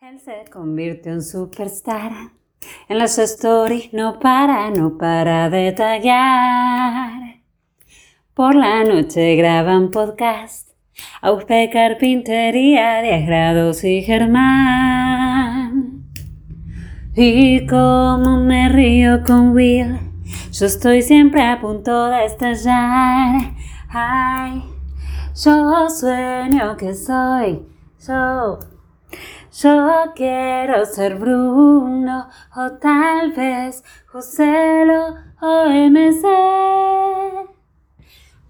Él se convirtió en superstar. En las stories no para, no para de tallar. Por la noche graban podcast. Auspe Carpintería, 10 grados y Germán. Y como me río con Will, yo estoy siempre a punto de estallar. Ay, yo sueño que soy yo. Yo quiero ser Bruno o tal vez Joselo o MC.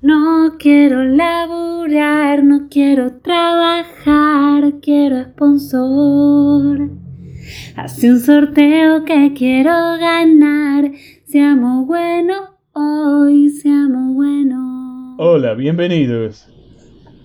No quiero laburar, no quiero trabajar, quiero sponsor. Hace un sorteo que quiero ganar. Seamos bueno hoy, seamos bueno. Hola, bienvenidos.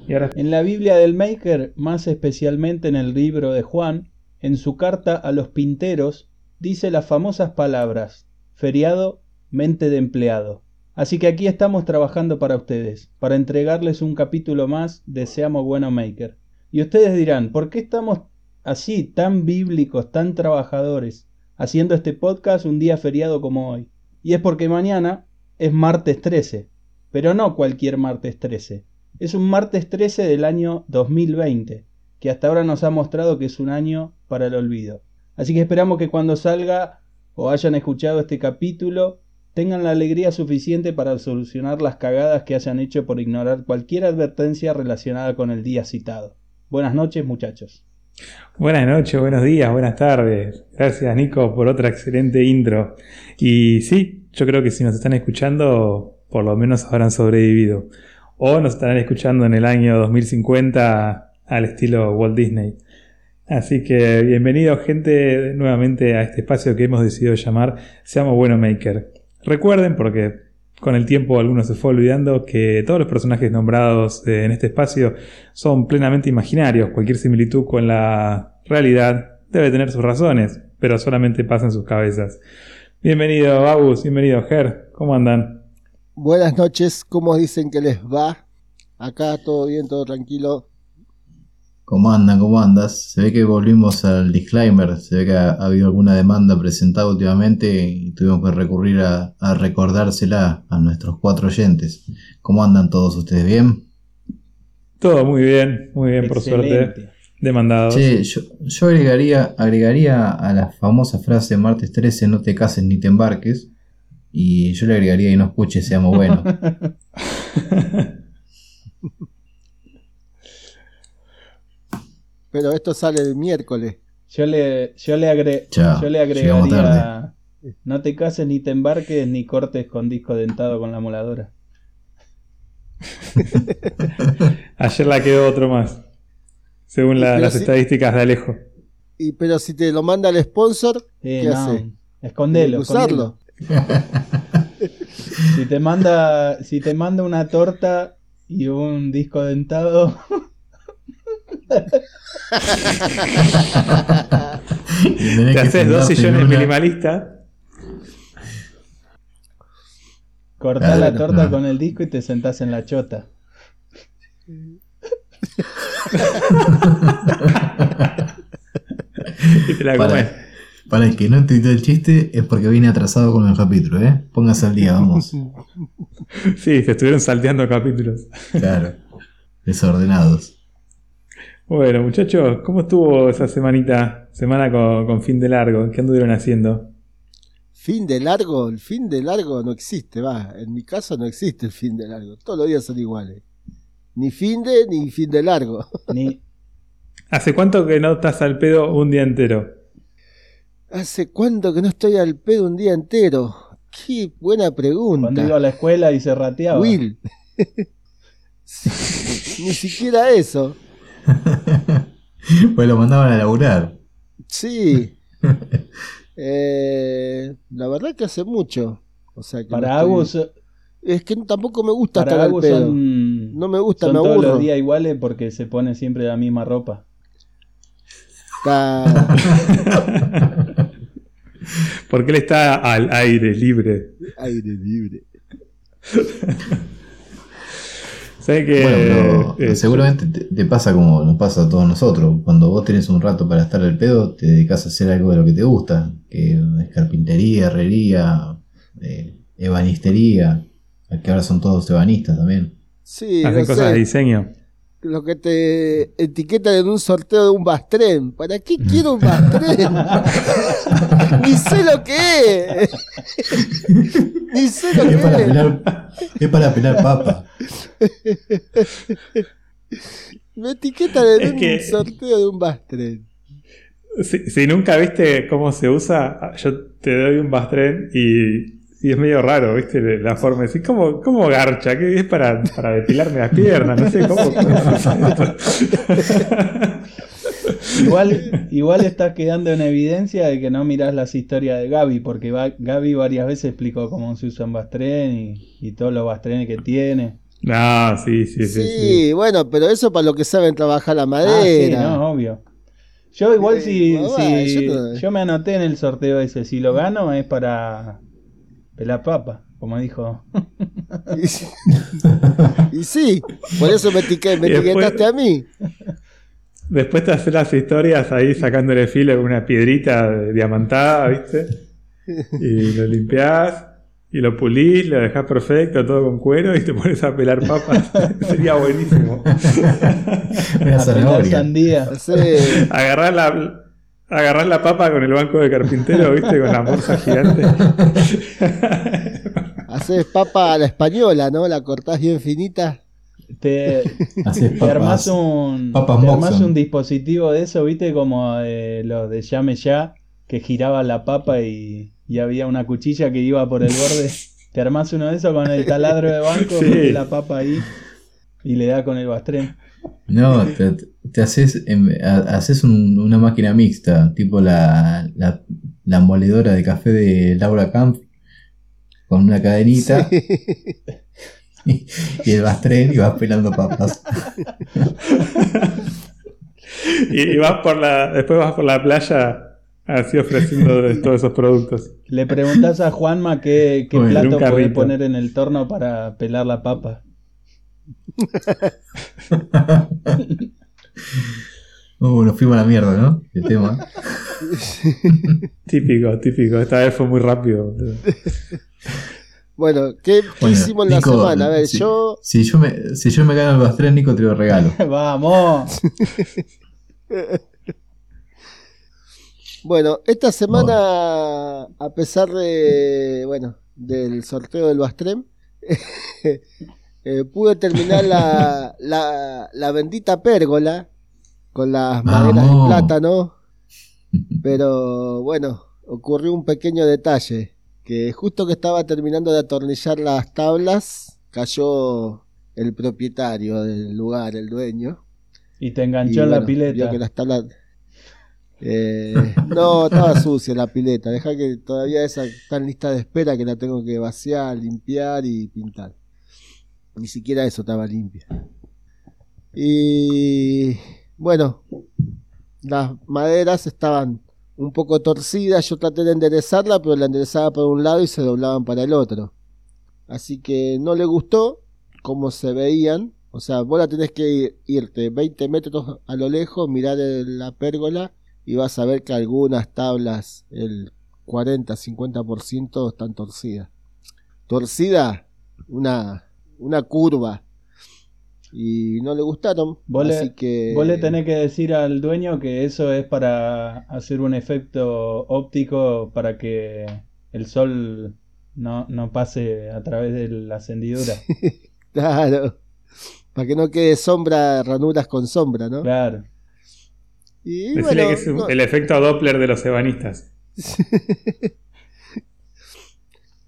En la Biblia del Maker, más especialmente en el libro de Juan, en su carta a los pinteros, dice las famosas palabras, feriado, mente de empleado. Así que aquí estamos trabajando para ustedes, para entregarles un capítulo más de Seamos Bueno Maker. Y ustedes dirán, ¿por qué estamos así, tan bíblicos, tan trabajadores, haciendo este podcast un día feriado como hoy? Y es porque mañana es martes 13, pero no cualquier martes 13. Es un martes 13 del año 2020, que hasta ahora nos ha mostrado que es un año para el olvido. Así que esperamos que cuando salga o hayan escuchado este capítulo, tengan la alegría suficiente para solucionar las cagadas que hayan hecho por ignorar cualquier advertencia relacionada con el día citado. Buenas noches muchachos. buenas noches, buenos días, buenas tardes. Gracias Nico por otra excelente intro. Y sí, yo creo que si nos están escuchando, por lo menos habrán sobrevivido. O nos estarán escuchando en el año 2050 al estilo Walt Disney. Así que bienvenido gente nuevamente a este espacio que hemos decidido llamar Seamos Bueno Maker. Recuerden, porque con el tiempo algunos se fue olvidando, que todos los personajes nombrados en este espacio son plenamente imaginarios. Cualquier similitud con la realidad debe tener sus razones, pero solamente pasa en sus cabezas. Bienvenido Babus, bienvenido Ger, ¿cómo andan? Buenas noches, ¿cómo dicen que les va? Acá todo bien, todo tranquilo. ¿Cómo andan? ¿Cómo andas? Se ve que volvimos al disclaimer, se ve que ha, ha habido alguna demanda presentada últimamente y tuvimos que recurrir a, a recordársela a nuestros cuatro oyentes. ¿Cómo andan todos ustedes? ¿Bien? Todo muy bien, muy bien por suerte. Demandados. Che, yo, yo agregaría, agregaría a la famosa frase martes 13, no te cases ni te embarques. Y yo le agregaría y no escuches, seamos buenos. Pero esto sale el miércoles. Yo le, yo le, agre- Chao, yo le agregaría no te cases ni te embarques ni cortes con disco dentado con la moladora. Ayer la quedó otro más. Según la- las estadísticas de Alejo. Y pero si te lo manda el sponsor, Eh, ¿qué no, hace? Escondelo, usarlo. Si te manda, si te manda una torta y un disco dentado, Te haces dos sillones minimalistas. cortás Claro, la torta no. con el disco y te sentás en la chota. y te la comes. Para, el que no entendió el chiste es porque viene atrasado con el capítulo, ¿eh? Póngase al día, vamos. Sí, se estuvieron salteando capítulos. Claro. Desordenados. Bueno, muchachos, ¿cómo estuvo esa semanita? Semana con, con fin de largo. ¿Qué anduvieron haciendo? Fin de largo, el fin de largo no existe, va. En mi caso no existe el fin de largo. Todos los días son iguales. Ni fin de ni fin de largo. Ni, ¿Hace cuánto que no estás al pedo un día entero? ¿Hace cuánto que no estoy al pedo un día entero? Qué buena cuando iba a pregunta. la escuela y se rateaba. Will. Ni siquiera eso. Pues lo mandaban a laburar. Sí. Eh, la verdad que hace mucho. O sea que Para no estoy- Agus, Es que tampoco me gusta estar al pedo. son, No me gusta, son me todos aburro. los días iguales porque se pone siempre la misma ropa. Porque él está al aire libre. Aire libre. Sé que. Bueno, pero eh, seguramente te, te pasa como nos pasa a todos nosotros. Cuando vos tenés un rato para estar al pedo, te dedicas a hacer algo de lo que te gusta. Que es carpintería, herrería, eh, ebanistería. Que ahora son todos ebanistas también. Sí, hacen no cosas de diseño. Lo que te etiquetan en un sorteo de un Bastren. ¿Para qué quiero un Bastren? Ni sé lo que es. Ni sé lo Es para que es. pelar, es para pelar papa. Me etiquetan en Es un que- sorteo de un Bastren. Si, si nunca viste cómo se usa, yo te doy un bastren y, y es medio raro, ¿viste? La forma de decir, ¿cómo, cómo garcha? ¿Qué es para, para depilarme las piernas? No sé cómo. Igual, igual estás quedando en evidencia de que no mirás las historias de Gaby, porque va- Gaby varias veces explicó cómo se usa un bastren y, y todos los bastrenes que tiene. no, sí, sí, sí. Sí, sí. bueno, pero eso para lo que saben trabajar la Ah, sí, madera. no, obvio. Yo igual Sí, si, yo no- yo me anoté en el sorteo ese, si lo gano es para pelar papa, como dijo. Y, sí- y sí, por eso me, etiqué- me después- etiquetaste a mí. Después te haces las historias ahí sacándole filo con una piedrita diamantada, ¿viste? Y lo limpiás y lo pulís, lo dejás perfecto, todo con cuero y te pones a pelar papas. Sería buenísimo. Una A pelar zanahoria. sandía. Hacé- Agarrás la, agarrás la papa con el banco de carpintero, ¿viste? Con la morsa gigante. Haces papa a la española, ¿no? La cortás bien finita. Te, Haces te armás un, te armás un dispositivo de eso, viste, como eh, los de llame ya, que giraba la papa y, y había una cuchilla que iba por el borde. Te armás uno de esos con el taladro de banco, Sí. metés la papa ahí y le da con el bastren. No, te, te haces, em, ha- haces un- una máquina mixta, tipo la, la, la moledora de café de Laura Camp, con una cadenita y, y el bastren y vas pelando papas. Y, y vas por la, después vas por la playa así ofreciendo todos esos productos. Le preguntás a Juanma qué, qué Bueno, en plato puede poner en el torno para pelar la papa. Uh, nos fuimos a la mierda, ¿no? El tema. Típico, típico. Esta vez fue muy rápido. Bueno, ¿qué, qué Bueno, hicimos la Nico, semana? A ver, si- yo. Si yo me, si yo me gano el bastren, Nico, te lo regalo. ¡Vamos! Bueno, esta semana, a pesar de. Bueno, del sorteo del Bastrem, eh, pude terminar la, la, la bendita pérgola con las maderas de plátano. Pero bueno, ocurrió un pequeño detalle, que justo que estaba terminando de atornillar las tablas, cayó el propietario del lugar, el dueño. Y te y, enganchó en la vio pileta. que las tablas... Eh, no, estaba sucia la pileta, deja que todavía esa está en lista de espera que la tengo que vaciar, limpiar y pintar. Ni siquiera eso estaba limpia. Y bueno, las maderas estaban un poco torcidas. Yo traté de enderezarla, pero la enderezaba por un lado y se doblaban para el otro. Así que no le gustó cómo se veían. O sea, vos la tenés que ir- irte 20 metros a lo lejos, mirar la pérgola y vas a ver que algunas tablas, el 40-50% están torcidas. Torcida, una, una curva. Y no le gustaron. Vos le- así que... Vos le tenés que decir al dueño que eso es para hacer un efecto óptico para que el sol no, no pase a través de la encendidura. Claro. Para que no quede sombra, ranuras con sombra, ¿no? Claro. Y Decirle bueno, que es no- el efecto Doppler de los ebanistas.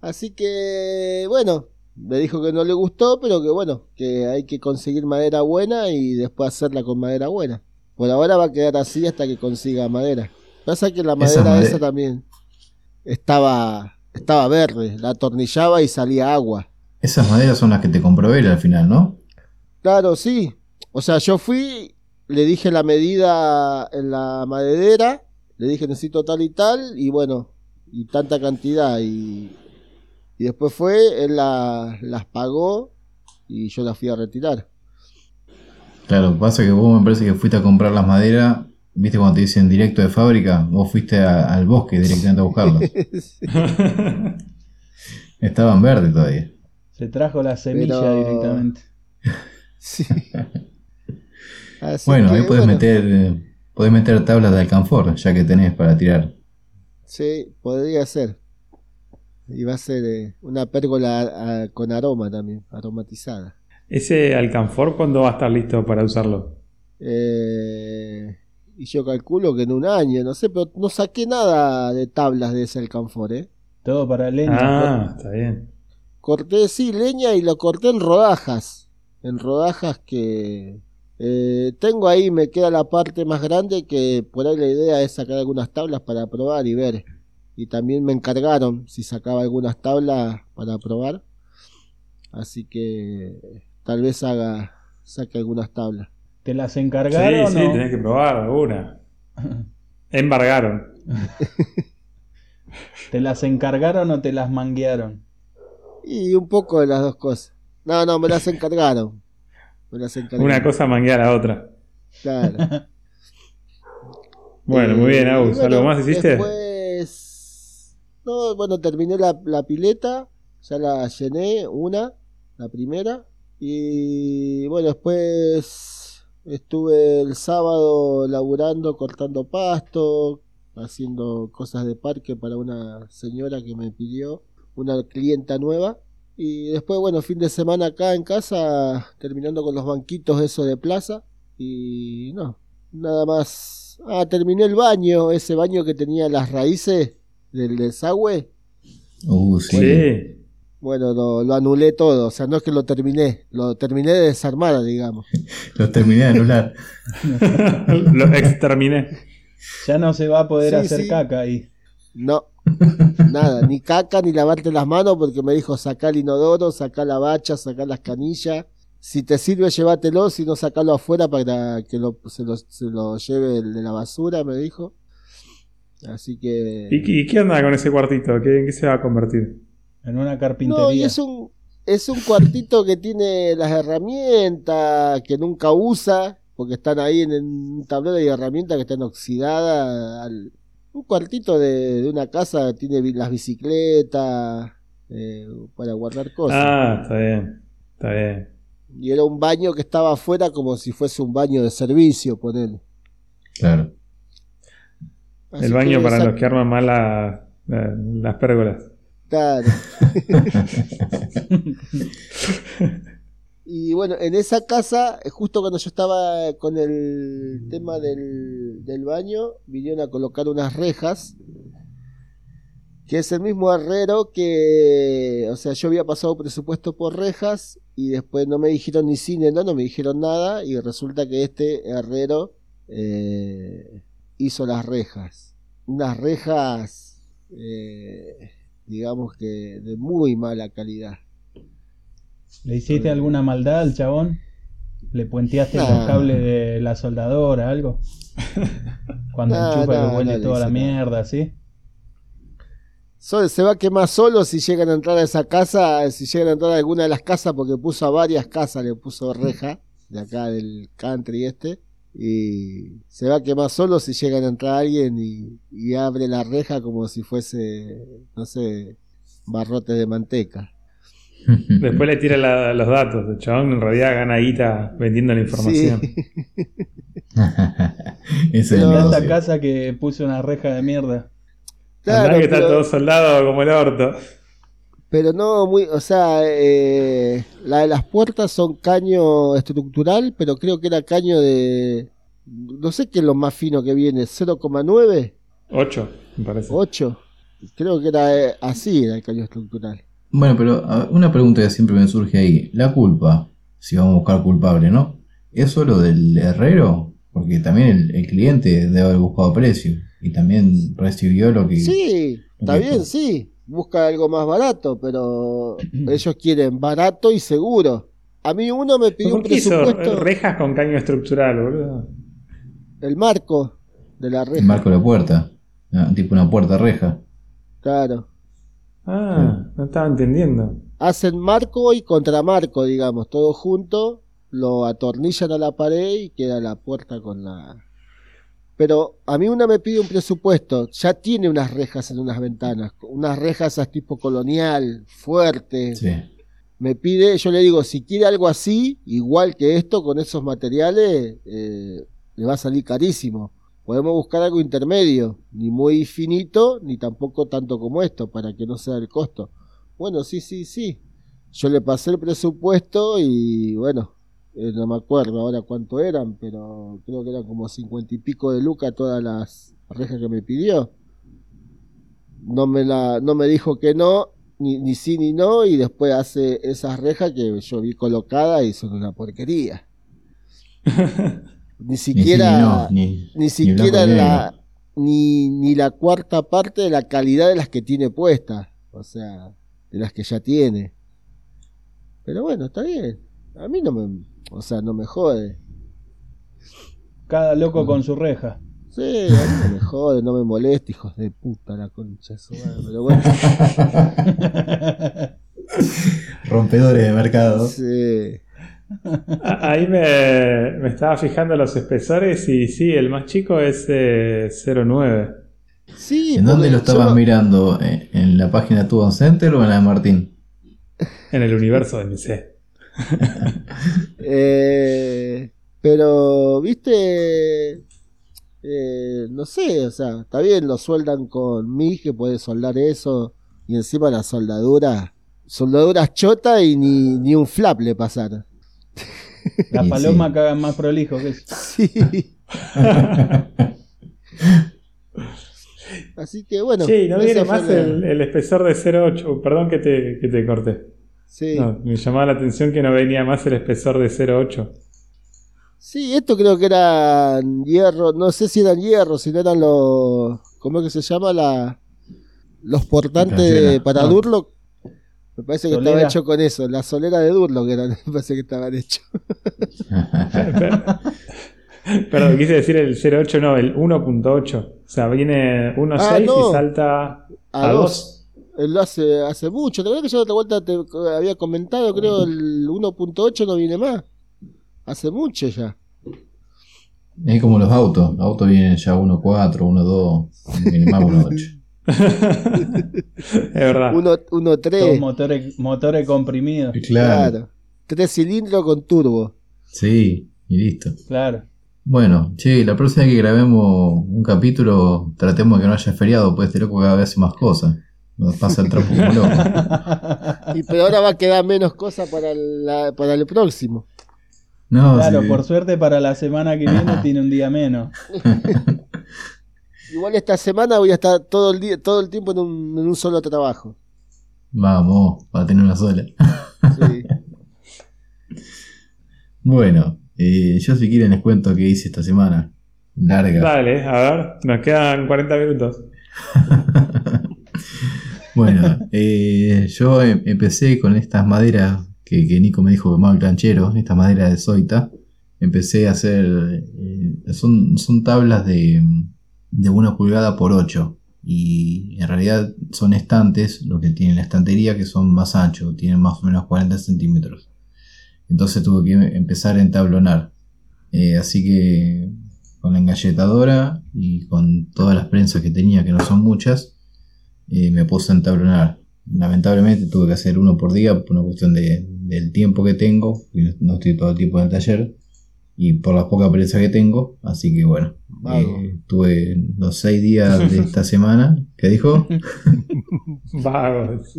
Así que, bueno, me dijo que no le gustó, pero que bueno, que hay que conseguir madera buena y después hacerla con madera buena. Por ahora va a quedar así hasta que consiga madera. Pasa que la Esa madera made- esa también estaba, estaba verde, la atornillaba y salía agua. Esas maderas son las que te compró él al final, ¿no? Claro, sí. O sea, yo fui, le dije la medida en la maderera, le dije necesito tal y tal, y bueno, y tanta cantidad. Y, y después fue, él la- las pagó y yo las fui a retirar. Claro, pasa que vos me parece que fuiste a comprar las maderas, viste cuando te dicen directo de fábrica, vos fuiste a- al bosque directamente a buscarlas. Estaban verdes todavía. Se trajo la semilla Pero- directamente. Sí. Así Bueno, que, ahí podés bueno, meter, podés meter tablas de alcanfor, ya que tenés para tirar. Sí, podría ser. Y va a ser eh, una pérgola ah, con aroma también, aromatizada. ¿Ese alcanfor cuándo va a estar listo para usarlo? Eh, y yo calculo que en un año, no sé, pero no saqué nada de tablas de ese alcanfor, ¿eh? Todo para leña. Ah, está bien. Corté, sí, leña y lo corté en rodajas. En rodajas que... eh, tengo ahí, me queda la parte más grande que por ahí la idea es sacar algunas tablas para probar y ver. Y también me encargaron si sacaba algunas tablas para probar. Así que tal vez haga, saque algunas tablas. ¿Te las Sí, encargaron sí, o- tenés que probar alguna. Embargaron. ¿Te las encargaron o te las manguearon? Y un poco de las dos cosas. No, no, me las encargaron. Me las encargaron. Una cosa manguea a la otra. Claro. Bueno, muy bien, Agus. ¿Algo más hiciste? Después. No, bueno, terminé la, la pileta. Ya la llené, una, la primera. Y bueno, después estuve el sábado laburando, cortando pasto, haciendo cosas de parque para una señora que me pidió, una clienta nueva. Y después, bueno, fin de semana acá en casa, terminando con los banquitos de plaza. Y no, nada más. Ah, terminé el baño, ese baño que tenía las raíces del desagüe. Uh, sí. Sí. Bueno, lo, lo anulé todo, o sea, no es que lo terminé, lo terminé de desarmar, digamos. Los terminé de anular. Lo exterminé. Ya no se va a poder Sí, hacer sí. caca ahí. No, nada, ni caca, ni lavarte las manos, porque me dijo sacar el inodoro, sacar la bacha, sacar las canillas. Si te sirve, llévatelo, si no, sacalo afuera para que lo- se, lo, se lo lleve el de la basura, me dijo. Así que... ¿Y, qué- y qué onda con ese cuartito? ¿Qué, ¿En qué se va a convertir? En una carpintería. No, y es un, es un cuartito que tiene las herramientas que nunca usa, porque están ahí en un tablero de herramientas que están oxidadas. al- un cuartito de, de una casa tiene las bicicletas eh, para guardar cosas. Ah, está bien. Está bien. Y era un baño que estaba afuera como si fuese un baño de servicio, ponele. Claro. Así El baño para esa- los que arman mal la- la- las pérgolas. Claro. Y bueno, en esa casa, eh, justo cuando yo estaba con el tema del, del baño, vinieron a colocar unas rejas, que es el mismo herrero que, o sea, yo había pasado presupuesto por rejas y después no me dijeron ni cine, no, no me dijeron nada y resulta que este herrero eh, hizo las rejas. Unas rejas, eh, digamos que de muy mala calidad. ¿Le hiciste alguna maldad al chabón? ¿Le puenteaste No. los cables de la soldadora, algo? Cuando No, enchufa que huele toda la mierda, ¿sí? Se va a quemar solo si llegan a entrar a esa casa, si llegan a entrar a alguna de las casas, porque puso a varias casas, le puso reja, de acá del country este, y se va a quemar solo si llegan a entrar alguien y, y abre la reja como si fuese, no sé, barrote de manteca. Después le tira la- los datos. El chabón en realidad gana guita vendiendo la información. Sí. Ese es el Pero- Mirá esta negocio. casa que puso una reja de mierda. Claro, que está pero- todo soldado como el orto. Pero no muy, o sea, eh, la de las puertas son caño estructural, pero creo que era caño de, no sé qué es lo más fino que viene, 0,9, 8, me parece. 8. Creo que era eh, así era el caño estructural. Bueno, pero a- una pregunta que siempre me surge ahí. La culpa, si vamos a buscar culpable, ¿no? ¿Es solo del herrero? Porque también el, el cliente debe haber buscado precio y también recibió lo que... Sí, está bien, sí. Busca algo más barato, pero ellos quieren barato y seguro. A mí uno me pidió un ¿Por qué hizo presupuesto, rejas con caño estructural, boludo? el marco de la El reja. marco de la puerta. Ah, tipo una puerta reja. Claro. Ah, no estaba entendiendo. hacen marco y contramarco, digamos, todo junto, lo atornillan a la pared y queda la puerta con la... Pero a mí una me pide un presupuesto, ya tiene unas rejas en unas ventanas, unas rejas a tipo colonial, fuertes. Sí. Me pide, yo le digo, si quiere algo así, igual que esto, con esos materiales, eh, le va a salir carísimo. Podemos buscar algo intermedio, ni muy finito, ni tampoco tanto como esto, para que no sea el costo. Bueno, sí, sí, sí. Yo le pasé el presupuesto y bueno, eh, no me acuerdo ahora cuánto eran, pero creo que eran como cincuenta y pico de lucas todas las rejas que me pidió. No me, la, no me dijo que no, ni, ni sí ni no, y después hace esas rejas que yo vi colocadas y son una porquería. Ni Ni sí, siquiera, ni no, ni- ni siquiera la, ni, la cuarta parte de la calidad de las que tiene puestas, o sea, de las que ya tiene. Pero bueno, está bien. A mí no me, o sea, no me jode. Cada loco con su reja. Sí, a mí no me jode, no me molesta, hijos de puta la concha de su madre. Pero bueno, Rompedores de mercado. sí. Ahí me, me estaba fijando los espesores y sí, el más chico es eh, 09. Sí, ¿En dónde lo estabas yo- mirando? ¿En, en la página de Tuban Center o en la de Martín? En el universo de MC. Eh, pero, viste, eh, no sé, o sea, está bien, lo sueldan con MIG, que puede soldar eso, y encima la soldadura, soldaduras chota y ni, ni un flap le pasaron. Las Y palomas sí. cagan más prolijo que eso. Sí. Así que bueno. Sí, no viene más la- el, el espesor de 08. Perdón que te, que te corté. Sí. No, me llamaba la atención que no venía más el espesor de 08. Sí, esto creo que eran hierro, no sé si eran hierro, si no eran los, ¿cómo es que se llama? La, los portantes para Ah. Durlock. Me parece que estaba hecho con eso, la solera de Durlock eran, me parece que estaban hechos. Perdón, quise decir el 08, no, el 1.8. O sea, viene 1.6 Ah, no. y salta A a dos. 2. Él lo hace hace mucho, ¿te acuerdas que yo la otra vuelta te había comentado, creo, el 1.8 no viene más? Hace mucho ya. Es como los autos. Los autos vienen ya 1.4, 1.2, viene más 1.8. es verdad. 1.3. Todos motores, motores comprimidos. Claro. Claro. Tres cilindros con turbo. Sí, y listo. Claro. Bueno, che, la próxima vez que grabemos un capítulo, tratemos de que no haya feriado, pues este loco cada vez hace más cosas. Nos pasa el trapo como loco. Y pero ahora va a quedar menos cosas para, la- para el próximo. No, Claro, sí. por suerte para la semana que viene tiene un día menos. Igual esta semana voy a estar todo el día, todo el tiempo en un, en un solo trabajo. Vamos, va a tener una sola. Sí. Bueno, eh, yo si quieren les cuento qué hice esta semana. Larga. Dale, a ver, nos quedan 40 minutos. Bueno, eh, yo em- empecé con estas maderas que, Nico me dijo que el canchero, estas maderas de soita. Empecé a hacer, eh, son, son tablas de, de una pulgada por 8 y en realidad son estantes, lo que tiene la estantería, que son más anchos, tienen más o menos 40 centímetros. Entonces tuve que empezar a entablonar. Eh, así que con la engalletadora y con todas las prensas que tenía, que no son muchas, eh, me puse a entablonar. Lamentablemente tuve que hacer uno por día por una cuestión de, del tiempo que tengo, y no- estoy todo el tiempo en el taller, y por la poca prensa que tengo, así que bueno, Vago. eh, tuve los seis días de esta semana, ¿qué dijo? Vagos.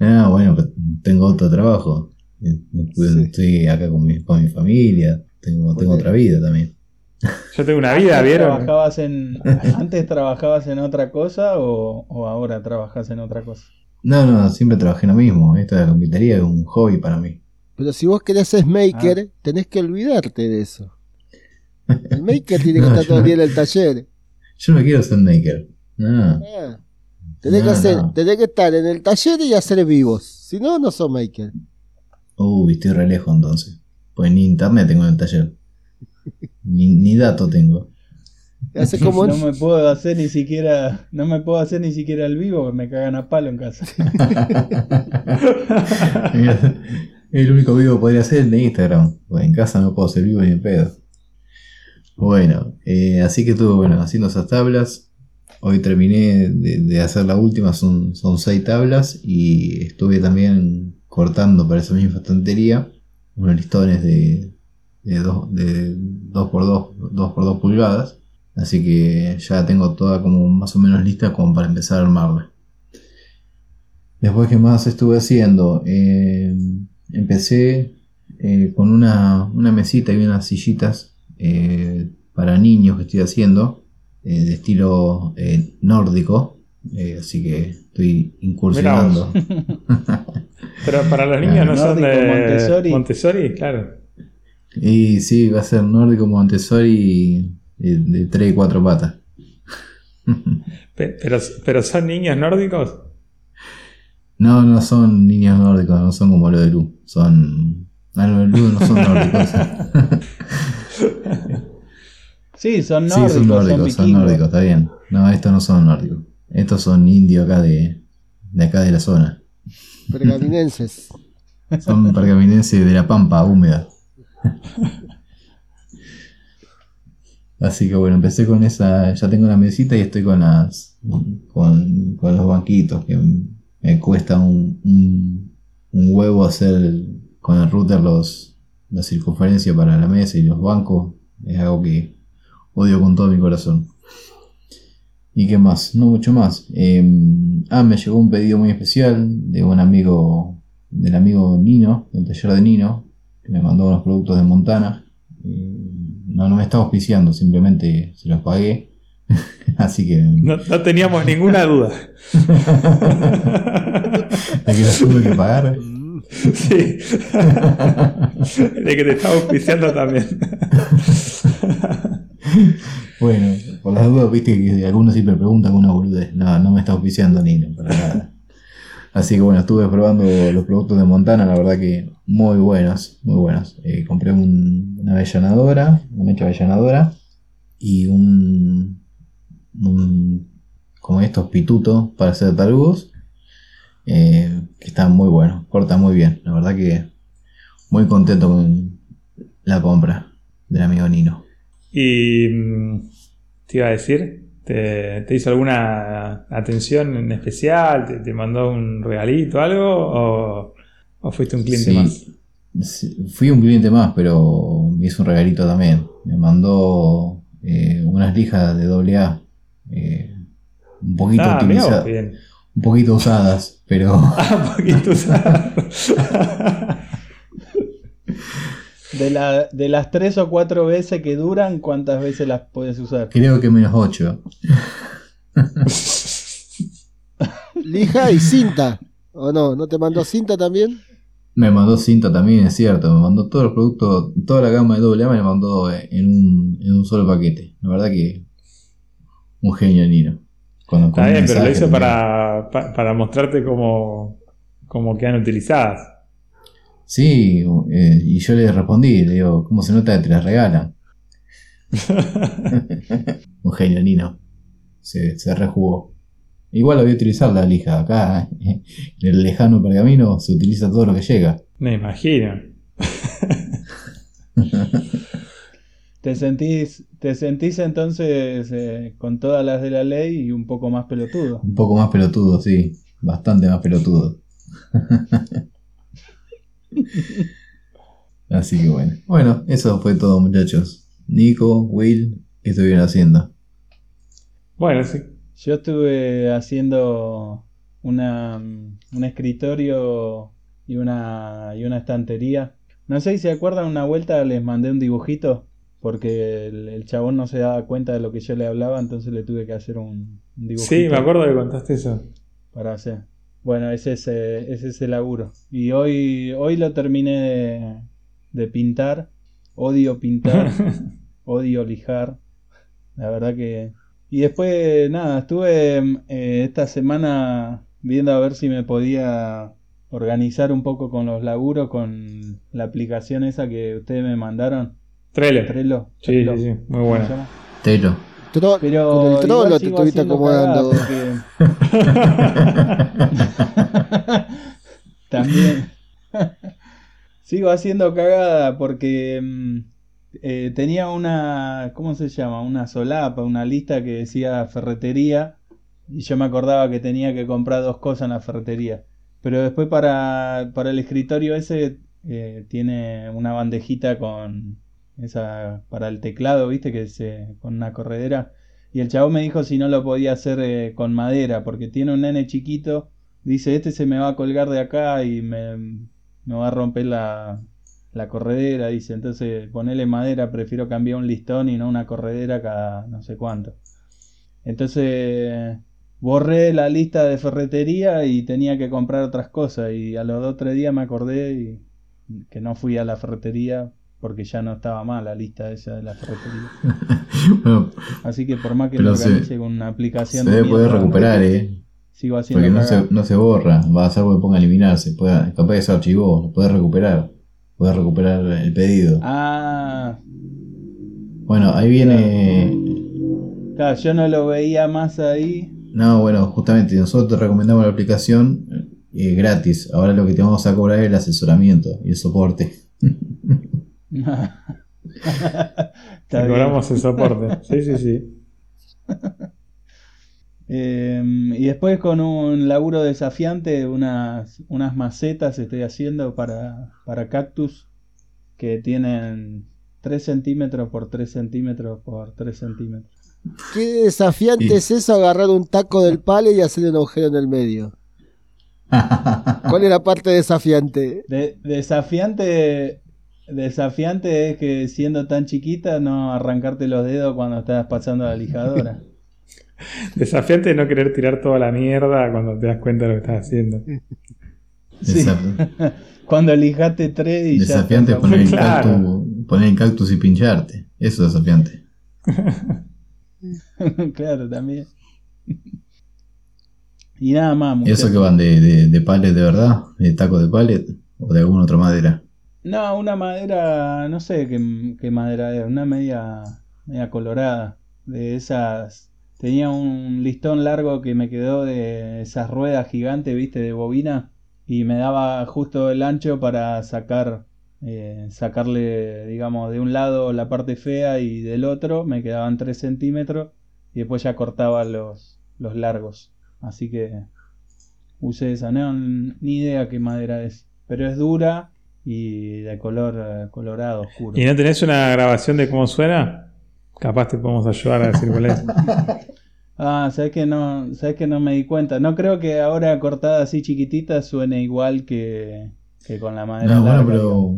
Ah, bueno, tengo otro trabajo, Eh, Sí. estoy acá con mi, con mi familia, tengo, tengo otra vida también. Yo tengo una vida, ¿Antes ¿vieron? Trabajabas en, ¿Antes trabajabas en otra cosa o, o ahora trabajas en otra cosa? No, no, siempre trabajé en lo mismo, esto de la carpintería es un hobby para mí. Pero si vos querés ser maker, Ah. tenés que olvidarte de eso. El maker tiene que No, estar todo el día en el taller. Yo no quiero ser maker. No. Ah. Tenés, No, que hacer, no. tenés que estar en el taller y hacer vivos. Si no, no sos maker. Uy, estoy re lejos entonces. Pues ni internet tengo en el taller. Ni, ni dato tengo. Hace como No me puedo hacer ni siquiera, no me puedo hacer ni siquiera el vivo, porque me cagan a palo en casa. El único vivo que podría ser el de Instagram. Pues en casa no puedo ser vivo ni en pedo. Bueno, eh, así que estuve bueno, haciendo esas tablas. Hoy terminé de, de hacer la última, son, son seis tablas. Y estuve también cortando para esa misma estantería unos listones de, de 2 de dos por 2 dos por 2 pulgadas. Así que ya tengo toda como más o menos lista como para empezar a armarla. Después, ¿qué más estuve haciendo? Eh, empecé eh, con una, una mesita y unas sillitas eh, para niños que estoy haciendo, eh, de estilo eh, nórdico. Eh, así que estoy incursionando. Pero para los niños no son Nórdico, de Montessori. Montessori, claro. Y sí, va a ser nórdico Montessori de, de 3 y 4 patas. Pe- Pero, pero son niños nórdicos. No, no son niños nórdicos, no son como los de Lu. Son. Ah, los de Lu no son nórdicos. Sí, son sí, nórdicos, son nórdicos, son nórdicos, está bien. No, estos no son nórdicos. Estos son indios acá de, de acá de la zona. pergaminenses. Son pergaminenses de la pampa húmeda. Así que bueno, empecé con esa. Ya tengo la mesita y estoy con las. con, con los banquitos. Que me cuesta un, un, huevo hacer con el router los, la circunferencia para la mesa y los bancos. Es algo que odio con todo mi corazón. ¿Y qué más? No mucho más. Eh, ah, me llegó un pedido muy especial de un amigo, del amigo Nino, del taller de Nino, que me mandó unos productos de Montana. No, no me está auspiciando, simplemente se los pagué. Así que. No, no teníamos ninguna duda. de que los tuve que pagar. Sí. De que te estaba auspiciando también. Bueno, por las dudas, viste que algunos siempre preguntan con una boludez. No, no me está auspiciando Nino, para nada. Así que bueno, estuve probando los productos de Montana, la verdad que muy buenos, muy buenos. Eh, compré un- una avellanadora, una mecha avellanadora y un, un como estos pitutos para hacer tarugos, eh, que están muy buenos, cortan muy bien. La verdad que muy contento con la compra del amigo Nino. Y mm, te iba a decir, ¿te, te hizo alguna atención en especial? ¿Te, te mandó un regalito algo? ¿O, o fuiste un cliente Sí. más? Sí, Fui un cliente más, pero me hizo un regalito también. Me mandó eh, unas lijas de doble A. eh, un poquito Ah, utilizadas. Un poquito usadas, pero Ah, poquito usado. De, la, de las tres o cuatro veces que duran, ¿cuántas veces las puedes usar? creo que menos 8. Lija y cinta. ¿O no? ¿No te mandó cinta también? Me mandó cinta también, es cierto. Me mandó todos los productos, toda la gama de doble A me la mandó en un, en un solo paquete. La verdad que un genio Nino. Cuando- Está bien, pero lo hizo para, pa- para mostrarte cómo, cómo quedan utilizadas. Sí, eh, y yo le respondí, le digo, ¿cómo se nota que te las regalan? Un genio, Nino. Se, se rejugó. Igual lo voy a utilizar la lija. Acá, en el lejano pergamino, se utiliza todo lo que llega. Me imagino. ¿Te sentís, te sentís entonces eh, con todas las de la ley y un poco más pelotudo? Un poco más pelotudo, sí. Bastante más pelotudo. Así que bueno. Bueno, eso fue todo, muchachos. Nico, Will, ¿qué estuvieron haciendo? Bueno, sí. Yo estuve haciendo una, un escritorio y una, y una estantería. No sé si se acuerdan, una vuelta les mandé un dibujito porque el, el chabón no se daba cuenta de lo que yo le hablaba, entonces le tuve que hacer un, un dibujito. sí, me acuerdo que contaste eso. para hacer. Bueno, ese es, eh, ese es el laburo. Y hoy, hoy lo terminé de, de pintar. Odio pintar, odio lijar. La verdad que... Y después, nada, estuve eh, esta semana viendo a ver si me podía organizar un poco con los laburos, con la aplicación esa que ustedes me mandaron. Trello. Trello. Sí, Trello. sí, sí, muy ¿Cómo buena. tro- Pero con el igual trolo te estuviste acomodando. porque- También. Sigo haciendo cagada porque mm, eh, tenía una, ¿cómo se llama? Una solapa, una lista que decía ferretería y yo me acordaba que tenía que comprar dos cosas en la ferretería. Pero después para, para el escritorio ese eh, tiene una bandejita con esa para el teclado, ¿viste? Que se con una corredera. Y el chavo me dijo si no lo podía hacer eh, con madera, porque tiene un nene chiquito. Dice, este se me va a colgar de acá y me, me va a romper la, la corredera. Dice, entonces ponele madera, prefiero cambiar un listón y no una corredera cada no sé cuánto. Entonces borré la lista de ferretería y tenía que comprar otras cosas. Y a los dos o tres días me acordé y que no fui a la ferretería porque ya no estaba mal la lista esa de la ferretería. Bueno, Así que por más que lo se- organice con una aplicación se de debe poder mierda, recuperar, eh. sigo haciendo Porque no se, no se borra. Va a ser que ponga eliminar. Se puede, capaz que se archivó. Lo puede recuperar. Puede recuperar el pedido. Ah, Bueno, ahí viene. claro, yo no lo veía más ahí. No, bueno, justamente nosotros te recomendamos la aplicación eh, gratis. Ahora lo que te vamos a cobrar es el asesoramiento y el soporte. Está cobramos el soporte. Sí, sí, sí. Eh, y después con un laburo desafiante, unas, unas macetas estoy haciendo para, para cactus que tienen 3 centímetros por 3 centímetros por 3 centímetros. Qué desafiante Y- es eso agarrar un taco del palo y hacerle un agujero en el medio. ¿Cuál es la parte desafiante? De- desafiante, desafiante es que siendo tan chiquita no arrancarte los dedos cuando estás pasando la lijadora. Desafiante de no querer tirar toda la mierda cuando te das cuenta de lo que estás haciendo. Sí. Cuando lijaste tres y desafiante ya es poner el, Claro. cactus, poner el cactus y pincharte. Eso es desafiante. claro, también. Y nada más, ¿Y eso que van de, de, de pallet de verdad? ¿De taco de pallet? ¿O de alguna otra madera? No, una madera, no sé qué, qué madera es, una media, media colorada. De esas. Tenía un listón largo que me quedó de esas ruedas gigantes, viste, de bobina. Y me daba justo el ancho para sacar, eh, sacarle, digamos, de un lado la parte fea y del otro me quedaban 3 centímetros. Y después ya cortaba los, los largos. Así que usé esa. No, ni idea qué madera es. Pero es dura y de color eh, colorado oscuro. ¿Y no tenés una grabación de cómo suena? Capaz te podemos ayudar a decir cuál es. Ah, sabes que no, sabes que no me di cuenta. No creo que ahora cortada así chiquitita suene igual que, que con la madera No, bueno, larga. pero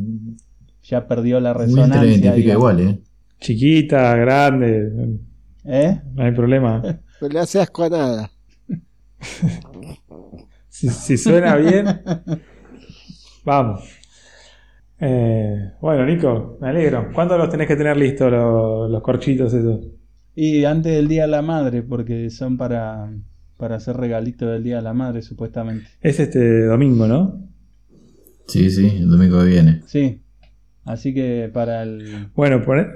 Ya perdió la resonancia. identifica digamos. igual, ¿eh? Chiquita, grande, ¿Eh? no hay problema. No le hace asco a nada. Si, si suena bien, vamos. Eh, bueno, Nico, me alegro. ¿Cuándo los tenés que tener listos los, los corchitos esos? Y antes del Día de la Madre, porque son para, para hacer regalitos del Día de la Madre, supuestamente. Es este domingo, ¿no? Sí, sí, el domingo que viene. Sí. Así que para el, Bueno, poné-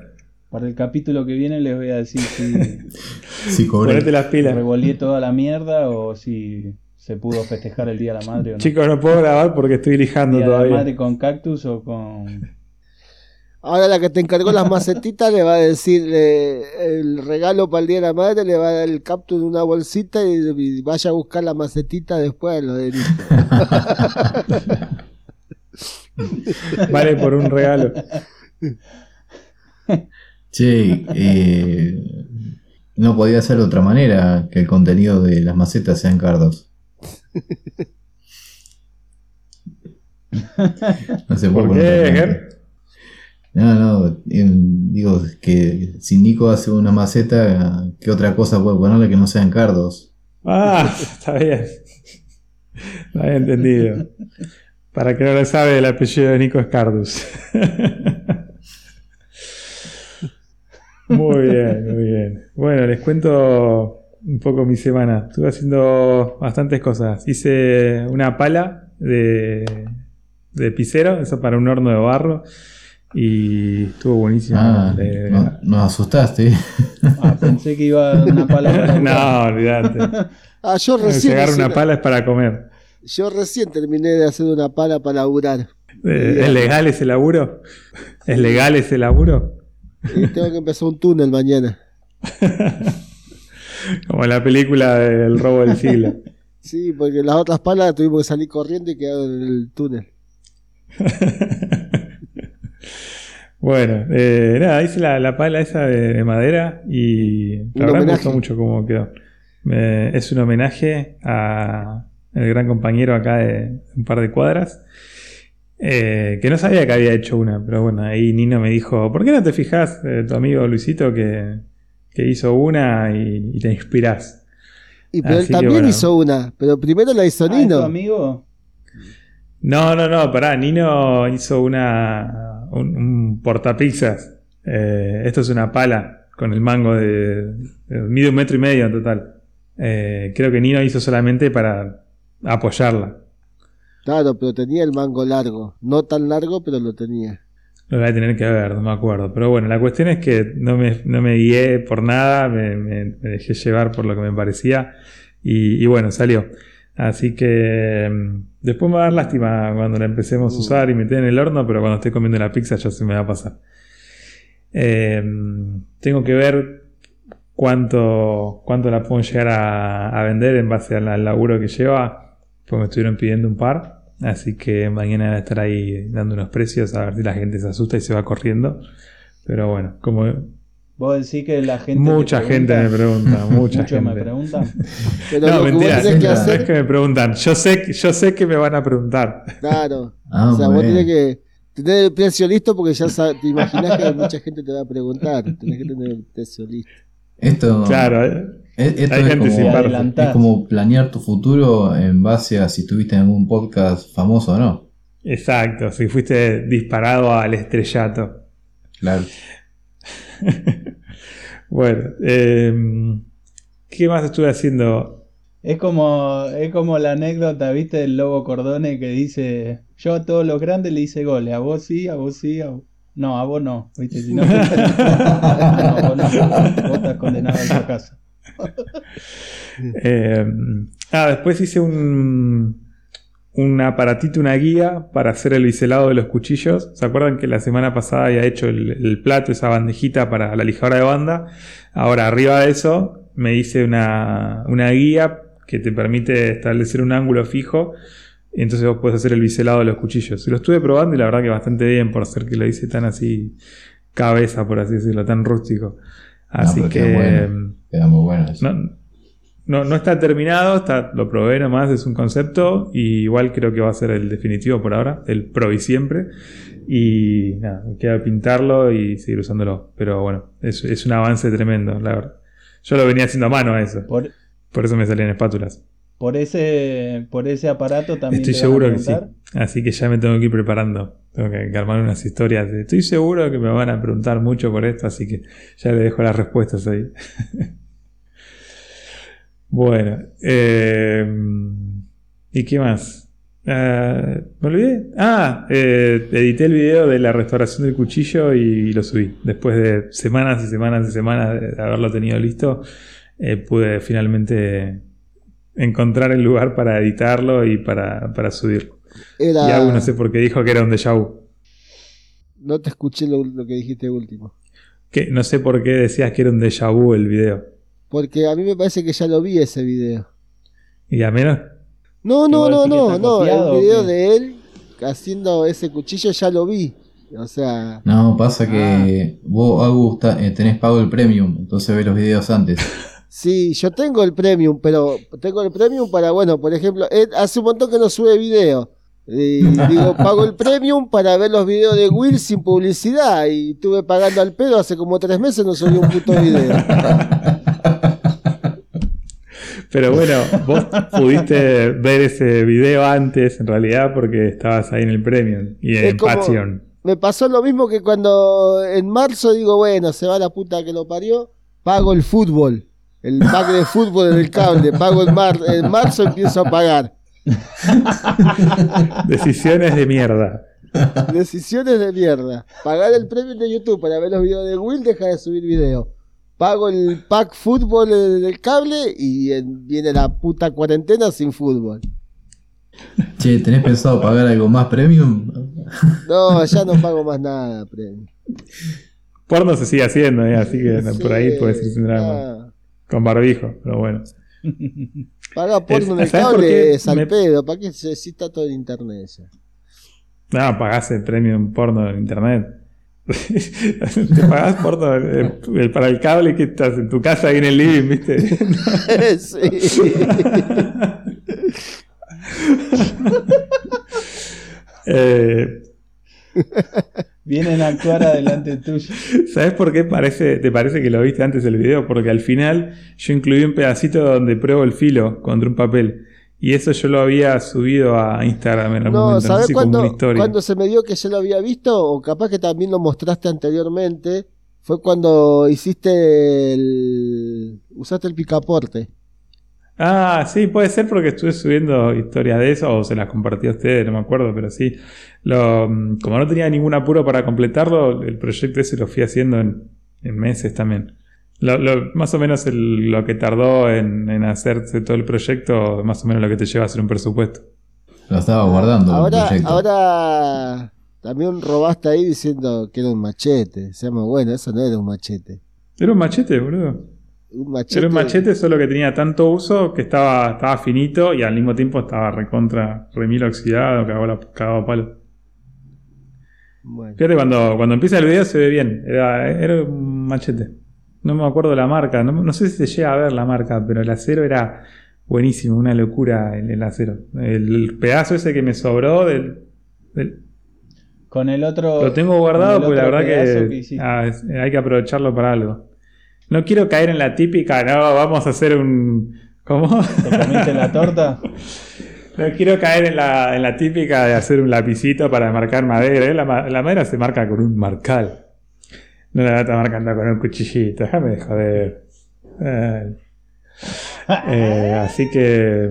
para el capítulo que viene les voy a decir si Sí, cobré. ponete las pilas. revolví toda la mierda o si se pudo festejar el Día de la Madre o no. Chicos, no puedo grabar porque estoy lijando Día de la todavía. Madre con cactus o con... Ahora la que te encargó las macetitas le va a decir eh, el regalo para el Día de la Madre, le va a dar el capture de una bolsita y, y vaya a buscar la macetita después de lo de Vale por un regalo. Che, eh, no podía ser de otra manera que el contenido de las macetas sean cardos. No puede ¿Por qué, Ger? No, no, digo que si Nico hace una maceta, ¿qué otra cosa puede ponerle que no sean cardos? Ah, está bien. Bien entendido. Para que no lo sabe, el apellido de Nico es Cardus. Muy bien, muy bien. Bueno, les cuento un poco mi semana. Estuve haciendo bastantes cosas. Hice una pala de, de pisero, eso para un horno de barro. y estuvo buenísimo. Ah, no- nos asustaste. Ah, pensé que iba a una palabra. no, olvídate. Ah, yo recién, Llegar una pala es para comer. yo recién terminé de hacer una pala para laburar. Eh, ¿Es legal ese laburo? ¿Es legal ese laburo? Y tengo que empezar un túnel mañana. Como la película del robo del siglo. Sí, porque las otras palas tuvimos que salir corriendo y quedaron en el túnel. Bueno, eh, nada, hice la, la pala esa de, de madera y la Un verdad me gustó mucho cómo quedó. Es un homenaje a el gran compañero acá de un par de cuadras, eh, que no sabía que había hecho una, pero bueno, ahí Nino me dijo, ¿por qué no te fijas, eh, tu amigo Luisito, que, que hizo una y, y te inspirás? Y pero Así él también bueno. hizo una, pero primero la hizo Ah, ¿es tu Nino. amigo? No, no, no, pará, Nino hizo una un, un portapizzas. Eh, esto es una pala con el mango de, de- mide un metro y medio en total. Eh, creo que Nino hizo solamente para apoyarla. Claro, pero tenía el mango largo. No tan largo, pero lo tenía. Lo voy a tener que ver, no me acuerdo. Pero bueno, la cuestión es que no me, no me guié por nada, me, me- me dejé llevar por lo que me parecía y, y bueno, salió. Así que mm, después me va a dar lástima cuando la empecemos a Uh. usar y meter en el horno, pero cuando esté comiendo la pizza ya se me va a pasar. Eh, tengo que ver cuánto, cuánto la puedo llegar a, a vender en base al, al laburo que lleva, pues me estuvieron pidiendo un par. Así que mañana voy a estar ahí dando unos precios a ver si la gente se asusta y se va corriendo. Pero bueno, como Vos decís que la gente. te mucha gente me pregunta, mucha Muchos me gente. preguntan. Pero No, lo que mentira, vos tenés que no, es que me preguntan. Yo sé, que- yo sé que me van a preguntar. claro. Ah, o sea, vos tenés que tener el precio listo porque ya te imaginás que mucha gente te va a preguntar. Tenés que tener el precio listo. Esto, Claro, ¿eh? Es, esto Hay es, como, es planear tu futuro en base a si estuviste en algún podcast famoso o no. exacto. Si fuiste disparado al estrellato. Claro. Bueno, eh, ¿qué más estuve haciendo? Es como, es como la anécdota, ¿viste? Del lobo Cordone que dice: Yo a todos los grandes le hice goles. A vos sí, a vos sí, a vos. No, a vos no. ¿Viste? Si no, no, vos no. Vos estás condenado al fracaso. Eh, ah, después hice un, un aparatito, una guía para hacer el biselado de los cuchillos. ¿Se acuerdan que la semana pasada había hecho el, plato, esa bandejita para la lijadora de banda? Ahora, arriba de eso, me hice una, una guía que te permite establecer un ángulo fijo. Y entonces vos podés hacer el biselado de los cuchillos. Lo estuve probando y la verdad que bastante bien por ser que lo hice tan así cabeza, por así decirlo, tan rústico. Así pero que... queda bueno. Queda muy bueno eso. No, no, no está terminado, está, lo probé nomás, es un concepto. Y igual creo que va a ser el definitivo por ahora, el pro y siempre. Y nada, me queda pintarlo y seguir usándolo. Pero bueno, es, es un avance tremendo, la verdad. Yo lo venía haciendo a mano a eso, Por, por eso me salían espátulas. por, ese, por ese aparato también. Estoy te van a seguro que sí. Así que ya me tengo que ir preparando. Tengo que, armar unas historias. Estoy seguro que me van a preguntar mucho por esto, así que ya le dejo las respuestas ahí. bueno. eh, ¿Y qué más? Ah, ¿Me olvidé? Ah, eh, edité el video de la restauración del cuchillo y, lo subí. Después de semanas y semanas y semanas de haberlo tenido listo, eh, pude finalmente encontrar el lugar para editarlo y para, para subirlo. Era, Y no sé por qué dijo que era un déjà vu. no te escuché lo, lo que dijiste último. Que no sé por qué decías que era un déjà vu el video. Porque a mí me parece que ya lo vi ese video. Y a menos. No, ¿Que no, vos no, no, no. El video de él haciendo ese cuchillo ya lo vi. O sea, No, pasa que vos, Agu, está- eh, tenés pago el premium, entonces ves los videos antes. sí, yo tengo el premium, pero tengo el premium para, bueno, por ejemplo, hace un montón que no sube video. Y digo, pago el premium para ver los videos de Will sin publicidad. Y estuve pagando al pedo hace como tres meses, no subí un puto video. Pero bueno, vos pudiste ver ese video antes, en realidad, porque estabas ahí en el Premium y en como- Patreon. Me pasó lo mismo que cuando en marzo digo, bueno, se va la puta que lo parió, pago el fútbol. El pack de fútbol en el cable, pago en, mar en marzo empiezo a pagar. Decisiones de mierda. Decisiones de mierda. Pagar el premio de YouTube para ver los videos de Will, deja de subir video. Pago el pack fútbol del cable y en- viene la puta cuarentena sin fútbol. Che, ¿tenés pensado pagar algo más premium? No, ya no pago más nada, premio. Porno se sigue haciendo, eh, así que Sí, por ahí puedes ir sin drama. ah. Con barbijo, pero bueno. Paga porno en el ¿sabes por cable es al me- pedo. ¿Para qué se todo en internet ya? No, pagás el premium porno en internet. Te pagás porno el- para el cable que estás en tu casa ahí en el living, ¿viste? sí. Eh, Vienen a actuar adelante tuyo. ¿Sabes por qué parece, te parece que lo viste antes el video? Porque al final yo incluí un pedacito donde pruebo el filo contra un papel. Y eso yo lo había subido a Instagram en algún No, momento. No ¿sabes sé si como cuándo, una historia. cuándo se me dio que yo lo había visto? O capaz que también lo mostraste anteriormente. Fue cuando hiciste el. usaste el picaporte. Ah, sí, puede ser porque estuve subiendo historias de eso o se las compartí a ustedes, no me acuerdo, pero sí. Lo, mm, como no tenía ningún apuro para completarlo, el proyecto ese lo fui haciendo en, en meses también. Lo, lo- más o menos el- lo que tardó en, en hacerse todo el proyecto, más o menos lo que te lleva a hacer un presupuesto. Lo estaba guardando el Ahora, proyecto. ahora también robaste ahí diciendo que era un machete. Decíamos, bueno, eso no era un machete. Era un machete, boludo. Un machete. Era un machete solo que tenía tanto uso que estaba, estaba finito y al mismo tiempo estaba recontra, remil oxidado, cagado, la- cagado a palo. Bueno. Fíjate, cuando, cuando empieza el video se ve bien. Era, era un machete. No me acuerdo la marca. No, no sé si se llega a ver la marca, pero el acero era buenísimo. Una locura el, el acero. El, pedazo ese que me sobró del, del- Con el otro. lo tengo guardado porque la verdad que, ah, hay que aprovecharlo para algo. No quiero caer en la típica, no, vamos a hacer un... ¿Cómo? ¿Te comiste la torta? No quiero caer en la, en la típica de hacer un lapicito para marcar madera. ¿eh? La, ma- la madera se marca con un marcal. No la está marcando con un cuchillito. Déjame de joder. Ay. Eh, así que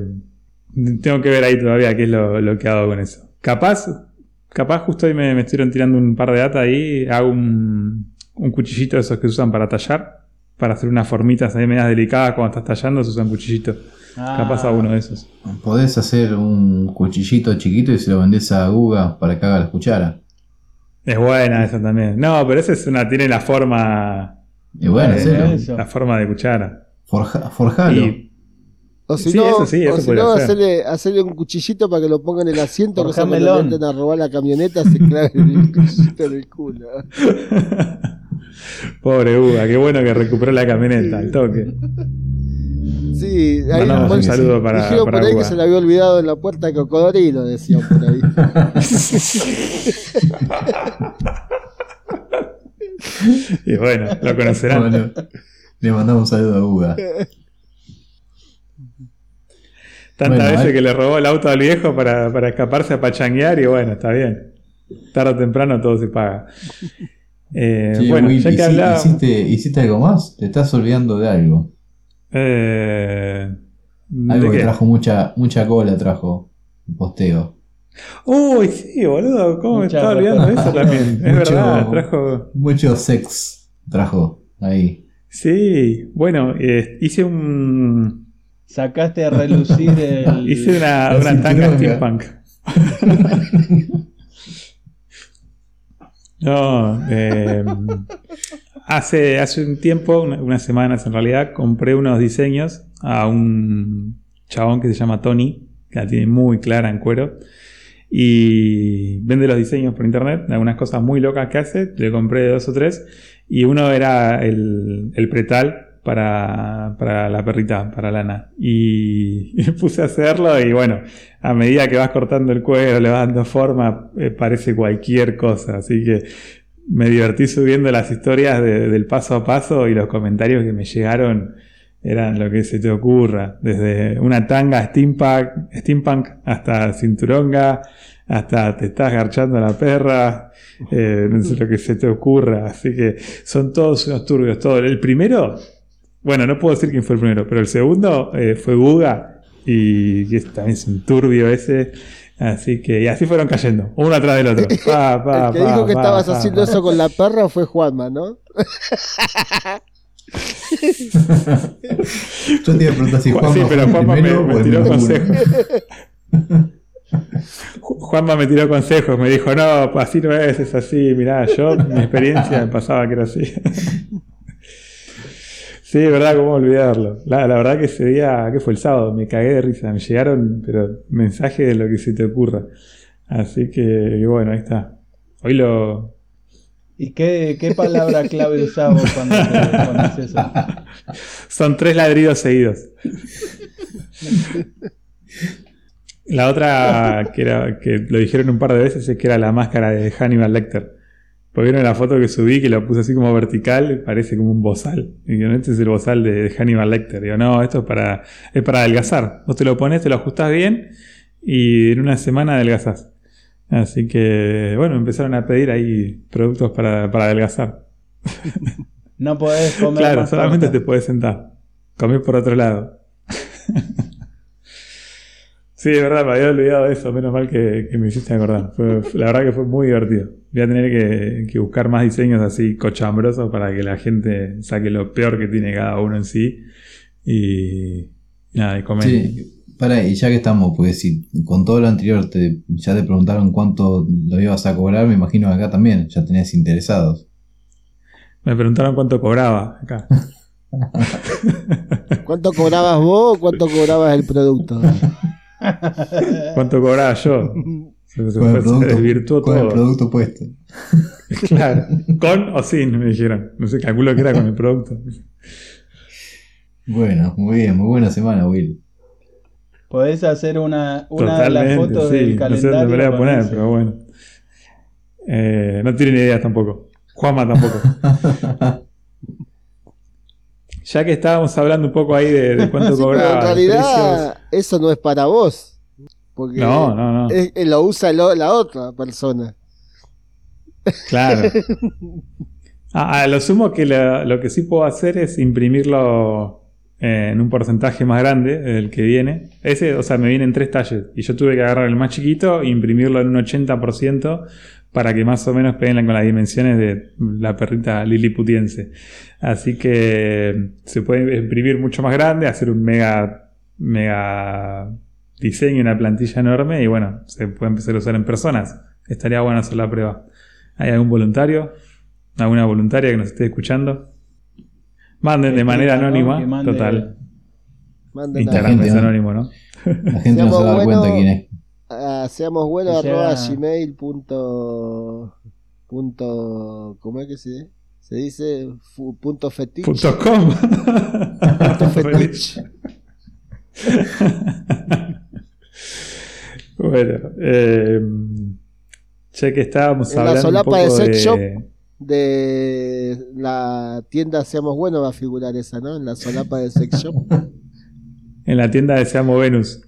tengo que ver ahí todavía qué es lo, lo que hago con eso. Capaz, capaz justo hoy me, me estuvieron tirando un par de data ahí. Hago un, un cuchillito de esos que se usan para tallar. Para hacer unas formitas ahí medias delicadas cuando estás tallando se usan cuchillitos. Ah, Capaz a uno de esos. Podés hacer un cuchillito chiquito y se lo vendés a Guga para que haga las cucharas. Es buena esa también. No, pero esa es una, tiene la forma. Bueno, hacelo. eso. La forma de cuchara. Forja- forjalo. Y O si Sí, no, eso sí, eso o si no hacerle, hacerle un cuchillito para que lo pongan en el asiento, le entren a robar la camioneta se clave el cuchillito en el culo. Pobre Uga, qué bueno que recuperó la camioneta al toque. Sí, ahí Mandamos un sí. saludo para, dijeron para por ahí Uga. que se le había olvidado en la puerta de cocodrilo, decían por ahí. Y bueno, lo conocerán. Bueno, le mandamos un saludo a Guga. Tantas Bueno, veces eh. que le robó el auto al viejo para, para escaparse a pachanguear y bueno, está bien. Tarde o temprano todo se paga. Eh, Che, bueno, Will, ya que ¿hici- hablaba... hiciste, ¿Hiciste algo más? Te estás olvidando de algo. Eh, ¿de Algo que qué? trajo mucha, mucha cola, trajo el posteo. Uy, sí, boludo, ¿cómo me Mucha estaba olvidando de eso también? Es Mucho- verdad, trajo... Mucho sex trajo ahí. Sí, bueno, eh, hice un... Sacaste a relucir el. Hice una, una tanga steampunk. no, eh, hace, hace un tiempo, una- unas semanas en realidad, compré unos diseños a un chabón que se llama Tony, que la tiene muy clara en cuero. Y vende los diseños por internet, algunas cosas muy locas que hace. Le compré dos o tres. Y uno era el, el pretal para, para la perrita, para Lana. Y, puse a hacerlo y bueno, a medida que vas cortando el cuero, le vas dando forma, eh, parece cualquier cosa. Así que me divertí subiendo las historias de- del paso a paso y los comentarios que me llegaron eran lo que se te ocurra. Desde una tanga steampunk, steampunk hasta cinturonga, hasta te estás garchando la perra, eh, no sé lo que se te ocurra. Así que son todos unos turbios. Todo. El primero, bueno, no puedo decir quién fue el primero, pero el segundo eh, fue Guga y es- también es un turbio ese. Así que, y así fueron cayendo, uno atrás del otro. Pa, pa, El que pa, dijo que pa, estabas pa, haciendo pa. eso con la perra fue Juanma, ¿no? Yo te iba a preguntar si Ju- Juanma sí, pero Juanma me, tiró consejos. Ju- Juanma me tiró consejos, me dijo, no, pues así no es, es así, mirá, yo, mi experiencia me pasaba que era así. Sí, verdad, cómo olvidarlo. La, la verdad que ese día, que fue el sábado, me cagué de risa, me llegaron, pero mensajes de lo que se te ocurra. Así que, bueno, ahí está. Hoy lo... ¿Y qué, qué palabra clave usamos cuando, te- haces eso? Son tres ladridos seguidos. La otra que, era, que lo dijeron un par de veces es que era la máscara de Hannibal Lecter. Porque vieron la foto que subí que lo puse así como vertical, parece como un bozal. Y digo, este es el bozal de, Hannibal Lecter. Digo, no, esto es para, es para adelgazar. Vos te lo pones, te lo ajustás bien y en una semana adelgazás. Así que, bueno, empezaron a pedir ahí productos para, para adelgazar. No podés comer Claro, más solamente torta. te puedes sentar. Comer por otro lado. sí, de verdad, me había olvidado de eso. Menos mal que, que me hiciste acordar. Fue- la verdad que fue muy divertido. Voy a tener que, que buscar más diseños así cochambrosos para que la gente saque lo peor que tiene cada uno en sí. Y nada, y comer. Sí, para, y ya que estamos, pues si con todo lo anterior te, ya te preguntaron cuánto lo ibas a cobrar, me imagino que acá también ya tenías interesados. Me preguntaron cuánto cobraba acá. ¿Cuánto cobrabas vos o cuánto cobrabas el producto? ¿Cuánto cobraba yo? Con el producto, con el todo. producto puesto. Claro. ¿Con o sin? Me dijeron. No sé, calculo que era con el producto. Bueno, muy bien, muy buena semana, Will. Podés hacer una, una de las fotos sí. del No sé calendario. dónde poner, eso. pero bueno. Eh, no tienen idea tampoco. Juanma tampoco. ya que estábamos hablando un poco ahí de, de cuánto Sí, pero cobraba. en realidad eso no es para vos. Porque. No, no, no. es- lo usa lo- la otra persona. Claro. A lo sumo que lo que sí puedo hacer es imprimirlo eh, en un porcentaje más grande del que viene. Ese, o sea, me vienen tres talles y yo tuve que agarrar el más chiquito e imprimirlo en un 80% para que más o menos peguen con las dimensiones de la perrita liliputiense. Así que se puede imprimir mucho más grande, hacer un mega, mega diseño, una plantilla enorme y bueno, se puede empezar a usar en personas. Estaría bueno hacer la prueba. ¿Hay algún voluntario? ¿Alguna voluntaria que nos esté escuchando? Manden de manera anónima, Que mande- total. Manden Instagram gente, es ¿no? anónimo, ¿no? La gente no se va a dar Seamos cuenta quién es. seamos buenos arroba gmail punto, punto ¿cómo es que se, se dice? Fu- punto fetiche Punto com. fetiche. bueno, eh, ya que estábamos En la hablando un solapa poco de sex de- shop. de la tienda Seamos Buenos va a figurar esa, ¿no? En la solapa de sex shop. en la tienda de Seamos Venus.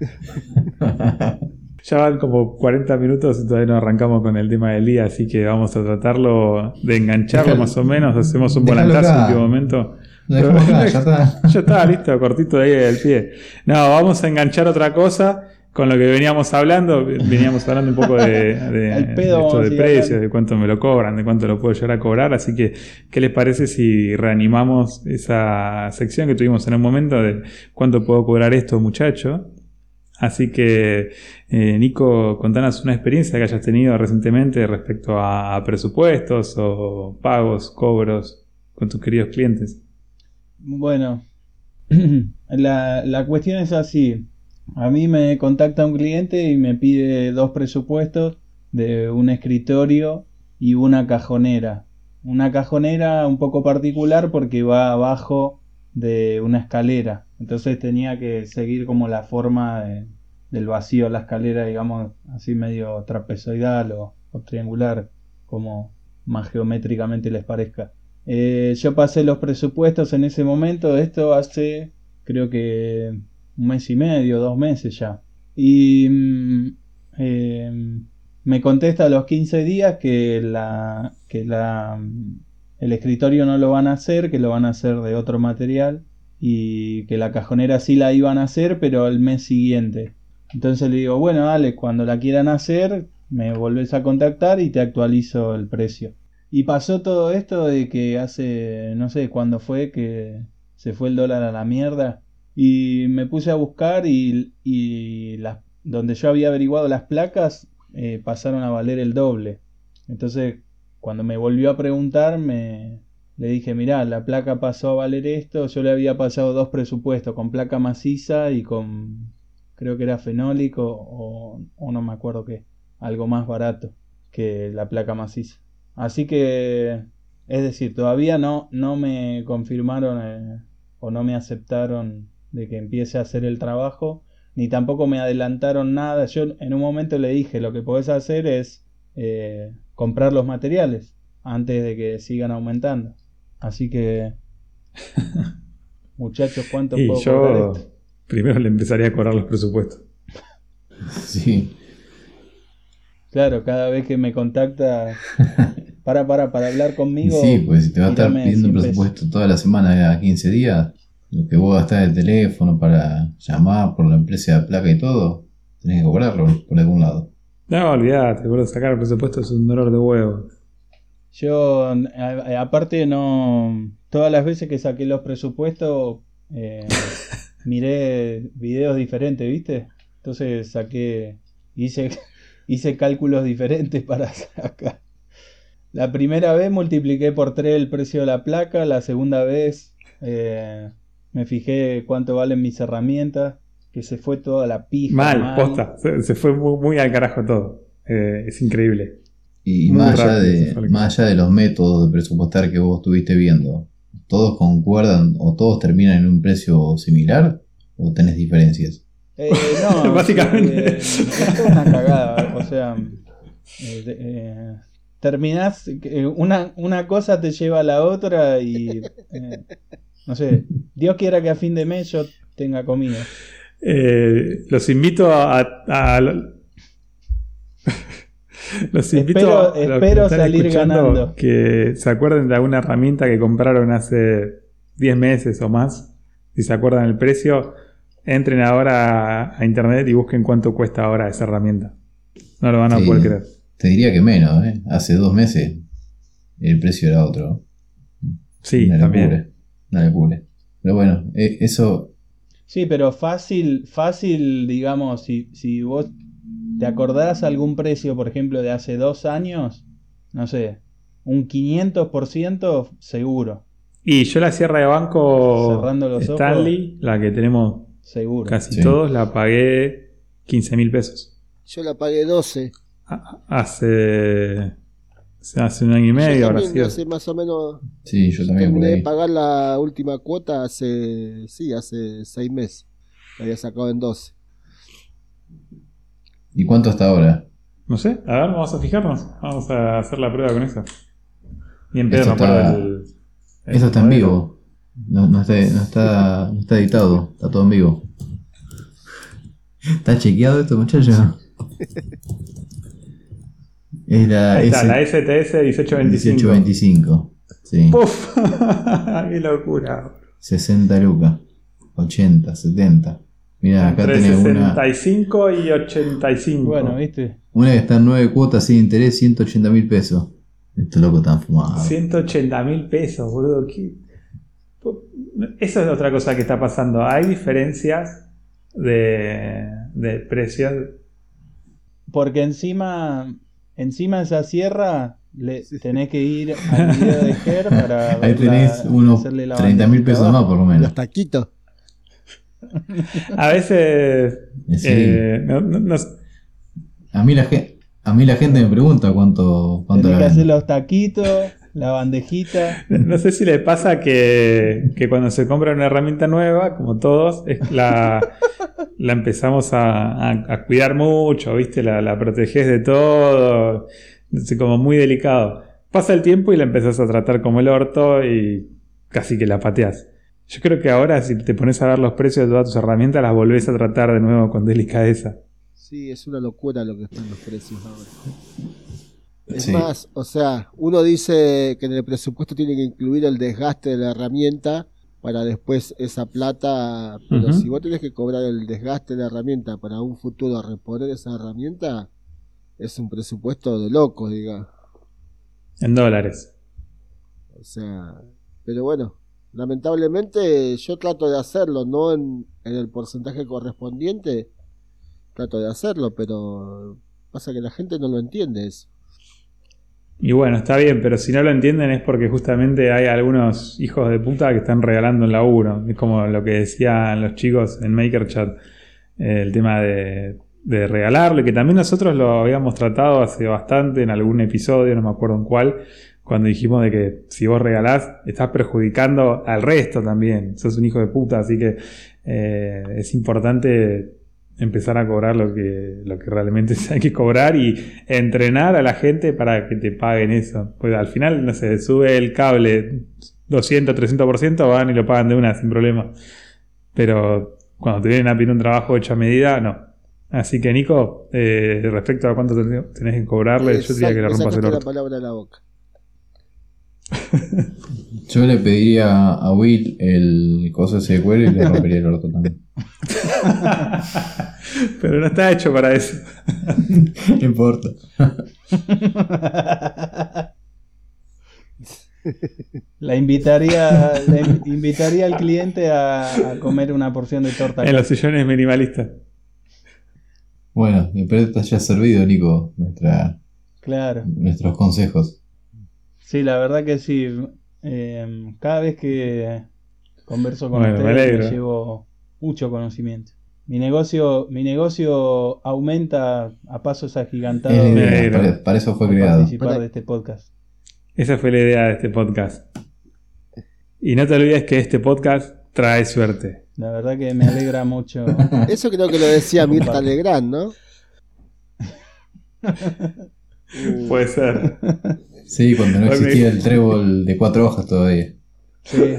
Ya van como 40 minutos y todavía no arrancamos con el tema del día, así que vamos a tratarlo de engancharlo más o menos. Hacemos un volantazo en último momento. Dejamos acá, ya está. Ya está, listo, cortito de ahí del pie. No, vamos a enganchar otra cosa con lo que veníamos hablando. Veníamos hablando un poco de, de- Al pedo de esto de precios, de cuánto me lo cobran, de cuánto lo puedo llegar a cobrar. Así que, ¿qué les parece si reanimamos esa sección que tuvimos en un momento de cuánto puedo cobrar esto, muchacho? Así que, eh, Nico, contanos una experiencia que hayas tenido recientemente respecto a, a presupuestos o pagos, cobros con tus queridos clientes. Bueno, la, la cuestión es así. A mí me contacta un cliente y me pide dos presupuestos de un escritorio y una cajonera. Una cajonera un poco particular porque va abajo de una escalera. Entonces tenía que seguir como la forma de- del vacío la escalera, digamos, así medio trapezoidal o, o triangular, como más geométricamente les parezca. Eh, yo pasé los presupuestos en ese momento, esto hace creo que un mes y medio, dos meses ya. Y mm, eh, me contesta a los 15 días que, la, que la, mm, el escritorio no lo van a hacer, que lo van a hacer de otro material y que la cajonera sí la iban a hacer, pero el mes siguiente. Entonces le digo, bueno, dale, cuando la quieran hacer, me volvés a contactar y te actualizo el precio. Y pasó todo esto de que hace, no sé cuándo fue que se fue el dólar a la mierda. Y me puse a buscar y, y las, donde yo había averiguado las placas eh, pasaron a valer el doble. Entonces, cuando me volvió a preguntar, me, le dije, mirá, la placa pasó a valer esto. Yo le había pasado dos presupuestos, con placa maciza y con, creo que era fenólico o, o no me acuerdo qué, algo más barato que la placa maciza. Así que, es decir, todavía no, no me confirmaron eh, o no me aceptaron de que empiece a hacer el trabajo, ni tampoco me adelantaron nada. Yo en un momento le dije, lo que podés hacer es eh, comprar los materiales antes de que sigan aumentando. Así que, muchachos, ¿cuánto Y puedo yo cobrar esto? primero le empezaría a cobrar los presupuestos. Sí. Claro, cada vez que me contacta, para, para, para hablar conmigo. sí, pues si te va a estar pidiendo un 100 pesos. presupuesto toda la semana a 15 días, lo que vos gastás de teléfono para llamar por la empresa de placa y todo, tenés que cobrarlo por algún lado. No, olvídate, boludo, sacar el presupuesto es un dolor de huevo. Yo, a- a- aparte, no. Todas las veces que saqué los presupuestos, eh, miré videos diferentes, ¿viste? Entonces saqué. Hice, hice cálculos diferentes para sacar. La primera vez multipliqué por 3 el precio de la placa, la segunda vez eh, me fijé cuánto valen mis herramientas, que se fue toda la pija. Mal, posta. Se, se fue muy, muy al carajo todo. Eh, es increíble. Y Muy más allá, de, más allá de los métodos de presupuestar que vos estuviste viendo, ¿todos concuerdan o todos terminan en un precio similar o tenés diferencias? Eh, no, Básicamente. eh, es una cagada. O sea, eh, eh, terminás. eh, una, una cosa te lleva a la otra y. no sé. Dios quiera que a fin de mes yo tenga comida. Eh, los invito a. a- a- los invito Espero- a los espero salir ganando. que se acuerden de alguna herramienta que compraron hace 10 meses o más. Si se acuerdan el precio, entren ahora a, a internet y busquen cuánto cuesta ahora esa herramienta. No lo van a Sí. poder creer. Te diría que menos, ¿eh? Hace dos meses el precio era otro. Sí, también. Locura. Una locura. Pero bueno, eh, eso Sí, pero fácil, fácil, digamos, si, si vos te acordás algún precio, por ejemplo, de hace dos años, no sé, un 500% seguro, Y yo la cierre de banco Cerrando los ojos. Stanley, la que tenemos seguro. casi Sí. todos, la pagué 15 mil pesos. Yo la pagué 12. A- Hace, hace un año y medio Yo también sido. hace más o menos. sí, yo también Terminé de pagar la última cuota hace. Sí, hace 6 meses. La había sacado en 12. ¿Y cuánto hasta ahora? No sé, a ver, vamos a fijarnos. Vamos a hacer la prueba con eso. Y en pedo Esto está- del- el Eso está en vivo. No, no está, no, está, no está editado, está todo en vivo. ¿Está chequeado esto, muchachos? Es la, Ahí está, S- la STS 1825. 1825. Sí. ¡Puf! ¡Qué locura! 60 lucas. 80, 70. Mira, acá Entre tenés una, 65 y 85. Bueno, viste, una que está en 9 cuotas sin interés, 180 mil pesos. Estos locos están fumados. 180 mil pesos, boludo. ¿qué? Eso es otra cosa que está pasando. Hay diferencias de, de precios. porque encima, encima esa sierra le tenés que ir al video de Ger para Ahí tenés unos hacerle la 30 mil pesos más por lo menos. Los taquitos. A veces. Eh, sí. eh, no- no- no- A mí la gente, a mí la gente me pregunta cuánto, cuánto Tenés la que hacer los taquitos, la bandejita. No sé si le pasa que, que cuando se compra una herramienta nueva, como todos, es la, la empezamos a, a- a cuidar mucho, ¿viste? La, la proteges de todo, es como muy delicado. Pasa el tiempo y la empezás a tratar como el orto y casi que la pateas. Yo creo que ahora si te pones a ver los precios de todas tus herramientas, las volvés a tratar de nuevo con delicadeza. Sí, es una locura lo que están los precios ahora. Es Sí. más, o sea, uno dice que en el presupuesto tiene que incluir el desgaste de la herramienta para después esa plata, pero si vos tenés que cobrar el desgaste de la herramienta para un futuro reponer esa herramienta, es un presupuesto de loco, diga. En dólares. O sea, pero bueno, lamentablemente yo trato de hacerlo, no en, en el porcentaje correspondiente, trato de hacerlo, pero pasa que la gente no lo entiende eso. Y bueno, está bien, pero si no lo entienden es porque justamente hay algunos hijos de puta que están regalando el laburo. Es como lo que decían los chicos en MakerChat, eh, el tema de, de que también nosotros lo habíamos tratado hace bastante en algún episodio, no me acuerdo en cuál, cuando dijimos de que si vos regalás, estás perjudicando al resto también. Sos un hijo de puta, así que eh, es importante empezar a cobrar lo que, lo que realmente hay que cobrar y entrenar a la gente para que te paguen eso. Pues al final, no sé, sube el cable 200, 300%, van y lo pagan de una sin problema. Pero cuando te vienen a pedir un trabajo hecho a medida, no. Así que Nico, eh, respecto a cuánto ten- tenés que cobrarle, yo diría que le Exacto, rompas el sacaste la orto. palabra de la boca. Yo le pediría a Will el coso ese de cuero y le rompería el orto también. Pero no está hecho para eso. No importa. La invitaría, invitaría al cliente a, a comer una porción de torta. En los sillones minimalistas. Bueno, espero que te haya servido, Nico, nuestra, Claro. nuestros consejos. Sí, la verdad que sí. Eh, cada vez que converso con Bueno, ustedes me llevo mucho conocimiento. Mi negocio, mi negocio aumenta a pasos agigantados negro. para, para eso fue creado. participar Para- de este podcast. Esa fue la idea de este podcast. Y no te olvides que este podcast trae suerte. La verdad que me alegra mucho. Eso creo que lo decía Mirta Legrand, ¿no? Puede ser. Sí, cuando no existía el trébol de cuatro hojas todavía. Sí,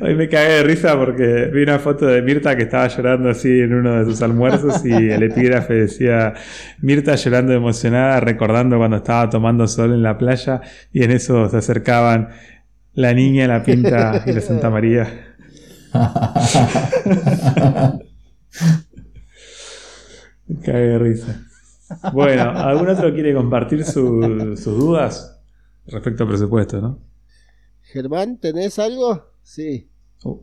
Hoy me cagué de risa porque vi una foto de Mirta que estaba llorando así en uno de sus almuerzos y el epígrafe decía Mirta llorando emocionada recordando cuando estaba tomando sol en la playa y en eso se acercaban la niña, la pinta y la Santa María. Me cagué de risa. Bueno, ¿algún otro quiere compartir su- sus dudas respecto al presupuesto, no? Germán, ¿tenés algo? Sí. Uh,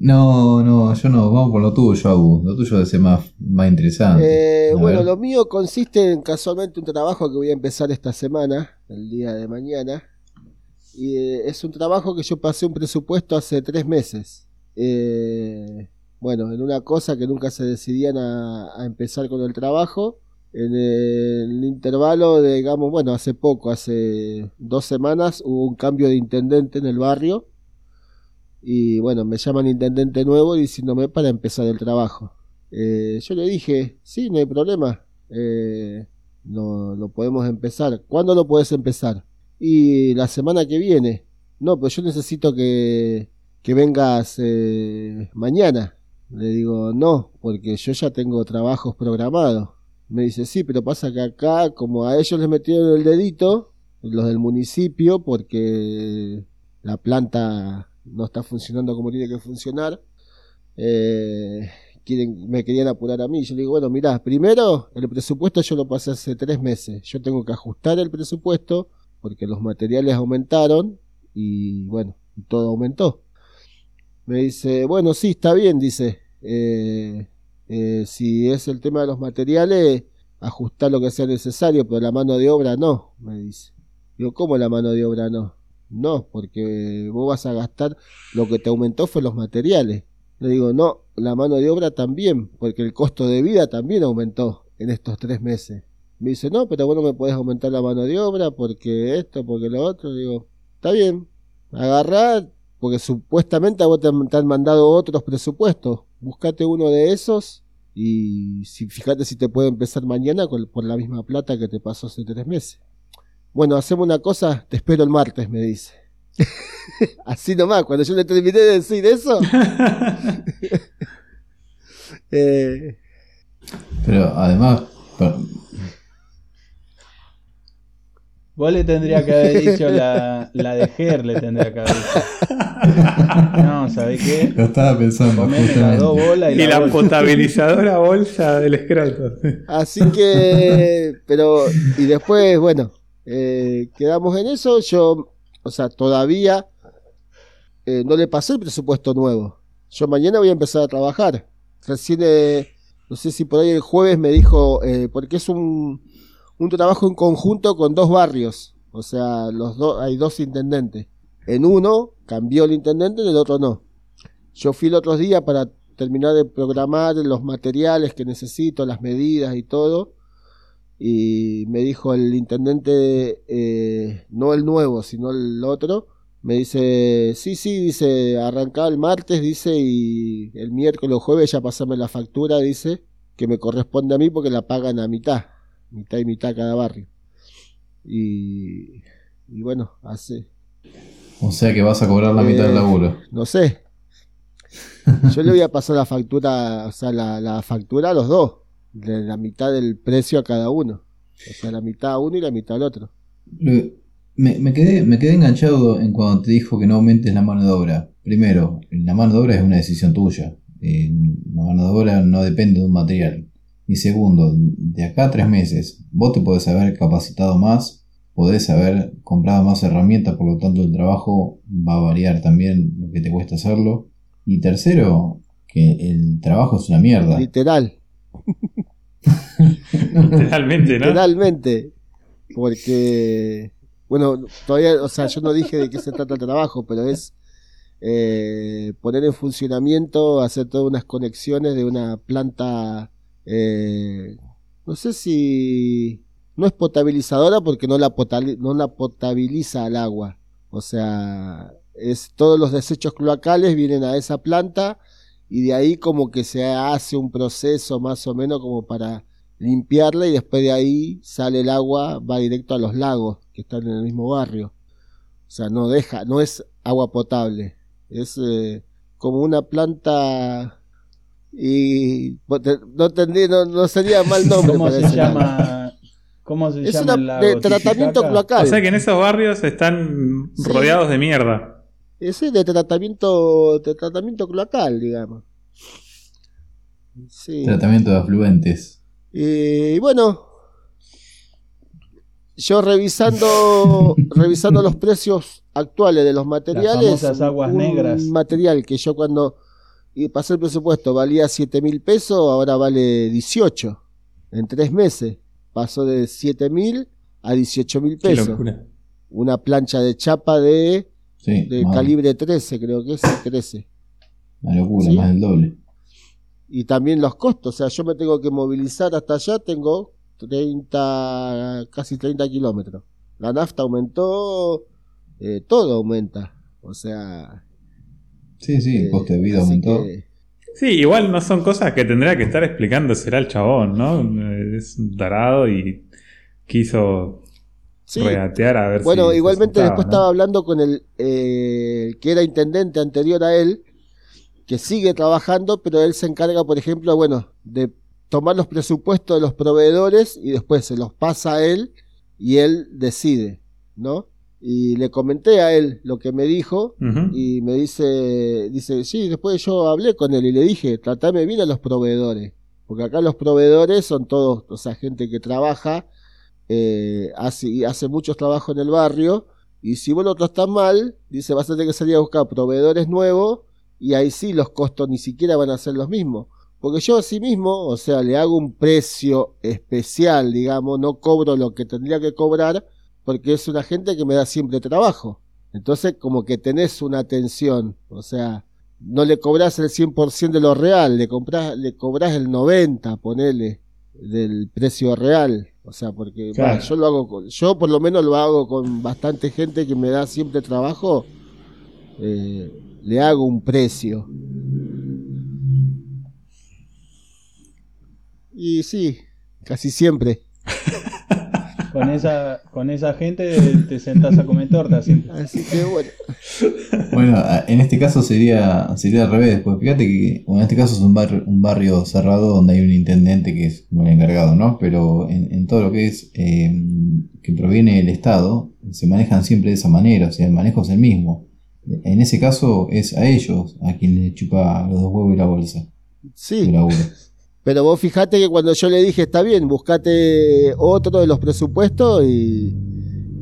No, no, yo no, vamos por lo tuyo, Abu. Lo tuyo debe ser más, más interesante. Eh, bueno, ver. lo mío consiste en casualmente un trabajo que voy a empezar esta semana, el día de mañana. Y eh, es un trabajo que yo pasé un presupuesto hace tres meses. Eh, bueno, en una cosa que nunca se decidían a, a empezar con el trabajo. En el intervalo de, digamos, bueno, hace poco, hace dos semanas, hubo un cambio de intendente en el barrio. Y bueno, me llaman intendente nuevo diciéndome para empezar el trabajo. Eh, yo le dije, sí, no hay problema. Eh, no, lo podemos empezar. ¿Cuándo lo puedes empezar? Y la semana que viene. No, pero yo necesito que, que vengas eh, mañana. Le digo, no, porque yo ya tengo trabajos programados. Me dice, sí, pero pasa que acá, como a ellos les metieron el dedito, los del municipio, porque la planta no está funcionando como tiene que funcionar, eh, quieren, me querían apurar a mí. Yo le digo, bueno, mirá, primero el presupuesto yo lo pasé hace tres meses. Yo tengo que ajustar el presupuesto porque los materiales aumentaron y bueno, todo aumentó. Me dice, bueno, sí, está bien, dice. eh, eh, si es el tema de los materiales, ajustar lo que sea necesario, pero la mano de obra no, me dice. Digo, ¿cómo la mano de obra no? No, porque vos vas a gastar lo que te aumentó fue los materiales. Le digo, no, la mano de obra también, porque el costo de vida también aumentó en estos tres meses. Me dice, no, pero vos no me podés aumentar la mano de obra porque esto, porque lo otro. Le digo, está bien, agarrá, porque supuestamente a vos te han mandado otros presupuestos. Buscate uno de esos y si, fíjate si te puede empezar mañana con- por la misma plata que te pasó hace tres meses. Bueno, hacemos una cosa, te espero el martes, me dice. Así nomás, cuando yo le terminé de decir eso. eh, Pero además, Vos le tendría que haber dicho la, la de Ger, le tendría que haber dicho. No, ¿sabés qué? Lo estaba pensando, dos bolas y, Y la bolsa. potabilizadora bolsa del escroto. Así que, pero, y después, bueno, eh, quedamos en eso. Yo, o sea, todavía eh, no le pasé el presupuesto nuevo. Yo mañana voy a empezar a trabajar. Recién, eh, no sé si por ahí el jueves me dijo, eh, porque es un, un trabajo en conjunto con dos barrios. O sea, los dos, hay dos intendentes. En uno cambió el intendente, en el otro no. Yo fui el otro día para terminar de programar los materiales que necesito, las medidas y todo. Y me dijo el intendente, eh, no el nuevo, sino el otro, me dice, sí, sí, dice, arrancaba el martes, dice, y el miércoles o jueves ya pasame la factura, dice, que me corresponde a mí porque la pagan a mitad, mitad y mitad cada barrio. Y, y bueno, hace, O sea que vas a cobrar la mitad del Eh, laburo. no sé. Yo le voy a pasar la factura, o sea, la, la factura a los dos, de la mitad del precio a cada uno. O sea, la mitad a uno y la mitad al otro. Me, me quedé, me quedé enganchado en cuando te dijo que no aumentes la mano de obra. Primero, la mano de obra es una decisión tuya. Eh, la mano de obra no depende de un material. Y segundo, de acá a tres meses, vos te podés haber capacitado más, podés haber comprado más herramientas, por lo tanto el trabajo va a variar también lo que te cuesta hacerlo. Y tercero, que el trabajo es una mierda. Literal, Literalmente, ¿no? literalmente. Porque, bueno, todavía, o sea, yo no dije de qué se trata el trabajo, pero es eh, poner en funcionamiento, hacer todas unas conexiones de una planta, eh, no sé si no es potabilizadora porque no la, no la potabiliza al agua. O sea, es todos los desechos cloacales vienen a esa planta y de ahí como que se hace un proceso más o menos como para limpiarla y después de ahí sale el agua, va directo a los lagos que están en el mismo barrio. O sea, no deja, no es agua potable, es eh, como una planta y pues, no tendría, no, no sería mal nombre ¿Cómo se llama? ¿Cómo se Es llama una de tratamiento Titicaca? cloacal. O sea que en esos barrios están Sí. rodeados de mierda. Ese de tratamiento, de tratamiento cloacal, digamos. Sí. Tratamiento de afluentes. Y bueno, yo revisando, revisando los precios actuales de los materiales, famosas aguas un negras. material que yo cuando y pasé el presupuesto valía 7 mil pesos, ahora vale 18 en tres meses. Pasó de 7 mil a 18 mil pesos. Una plancha de chapa de, Sí, de calibre 13, creo que es 13. una locura, ¿Sí? más del doble. y también los costos. O sea, yo me tengo que movilizar hasta allá, tengo 30, casi 30 kilómetros. La nafta aumentó, eh, todo aumenta. O sea, Sí, sí, el eh, coste de vida aumentó. que- Sí, igual no son cosas que tendría que estar explicándosela al chabón, ¿no? Eh, Es un tarado y quiso sí. regatear a ver si. Bueno, igualmente después ¿no? estaba hablando con el eh, que era intendente anterior a él, que sigue trabajando, pero él se encarga, por ejemplo, bueno, de tomar los presupuestos de los proveedores y después se los pasa a él y él decide, ¿no? Y le comenté a él lo que me dijo y me dice, dice, sí, después yo hablé con él y le dije, tratame bien a los proveedores, porque acá los proveedores son todos, o sea, gente que trabaja, eh, hace, y hace muchos trabajos en el barrio, y si vos lo tratás mal, dice, vas a tener que salir a buscar proveedores nuevos, y ahí sí los costos ni siquiera van a ser los mismos. Porque yo así mismo, o sea, le hago un precio especial, digamos, no cobro lo que tendría que cobrar, porque es una gente que me da siempre trabajo. Entonces, como que tenés una atención, o sea, no le cobras el 100% de lo real, le, compras, le cobras el 90%, ponele, del precio real. O sea, porque Claro. bah, yo lo hago, con- yo por lo menos lo hago con bastante gente que me da siempre trabajo, eh, le hago un precio. Y sí, casi siempre. Con esa, con esa gente te sentás a comer torta siempre. Así que bueno. Bueno, en este caso sería, sería al revés, pues fíjate que bueno, en este caso es un barrio, un barrio cerrado donde hay un intendente que es como el encargado, ¿no? Pero en, en todo lo que es eh, que proviene del Estado, se manejan siempre de esa manera, o sea, el manejo es el mismo. En ese caso es a ellos a quien le chupa los dos huevos y la bolsa Sí. Pero vos fijate que cuando yo le dije, está bien, buscate otro de los presupuestos y,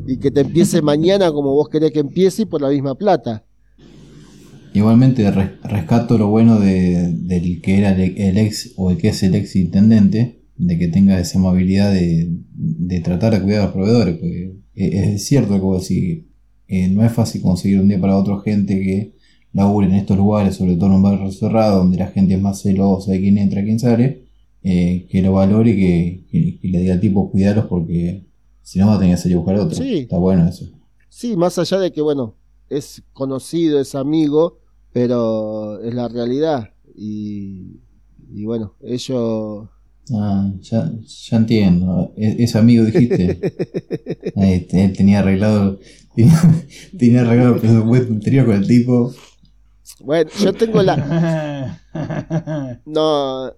y que te empiece mañana como vos querés que empiece y por la misma plata. Igualmente res- rescato lo bueno de, del que era el, el ex o el que es el ex intendente, de que tenga esa amabilidad de, de tratar de cuidar a los proveedores, porque e- es cierto que vos decís, eh, no es fácil conseguir un día para otro gente que labure en estos lugares, sobre todo en un barrio cerrado, donde la gente es más celosa de quién entra, quién sale, eh, que lo valore y que, que- que le diga al tipo cuidarlos porque si no va a tener que salir a buscar otro. Sí. Está bueno eso. Sí, más allá de que, bueno, es conocido, es amigo, pero es la realidad. Y, y bueno, ellos... Ah, ya, ya entiendo. Es, es amigo, dijiste. Ahí, él tenía arreglado, tenía, tenía arreglado el presupuesto anterior con el tipo. Bueno, yo tengo la... No,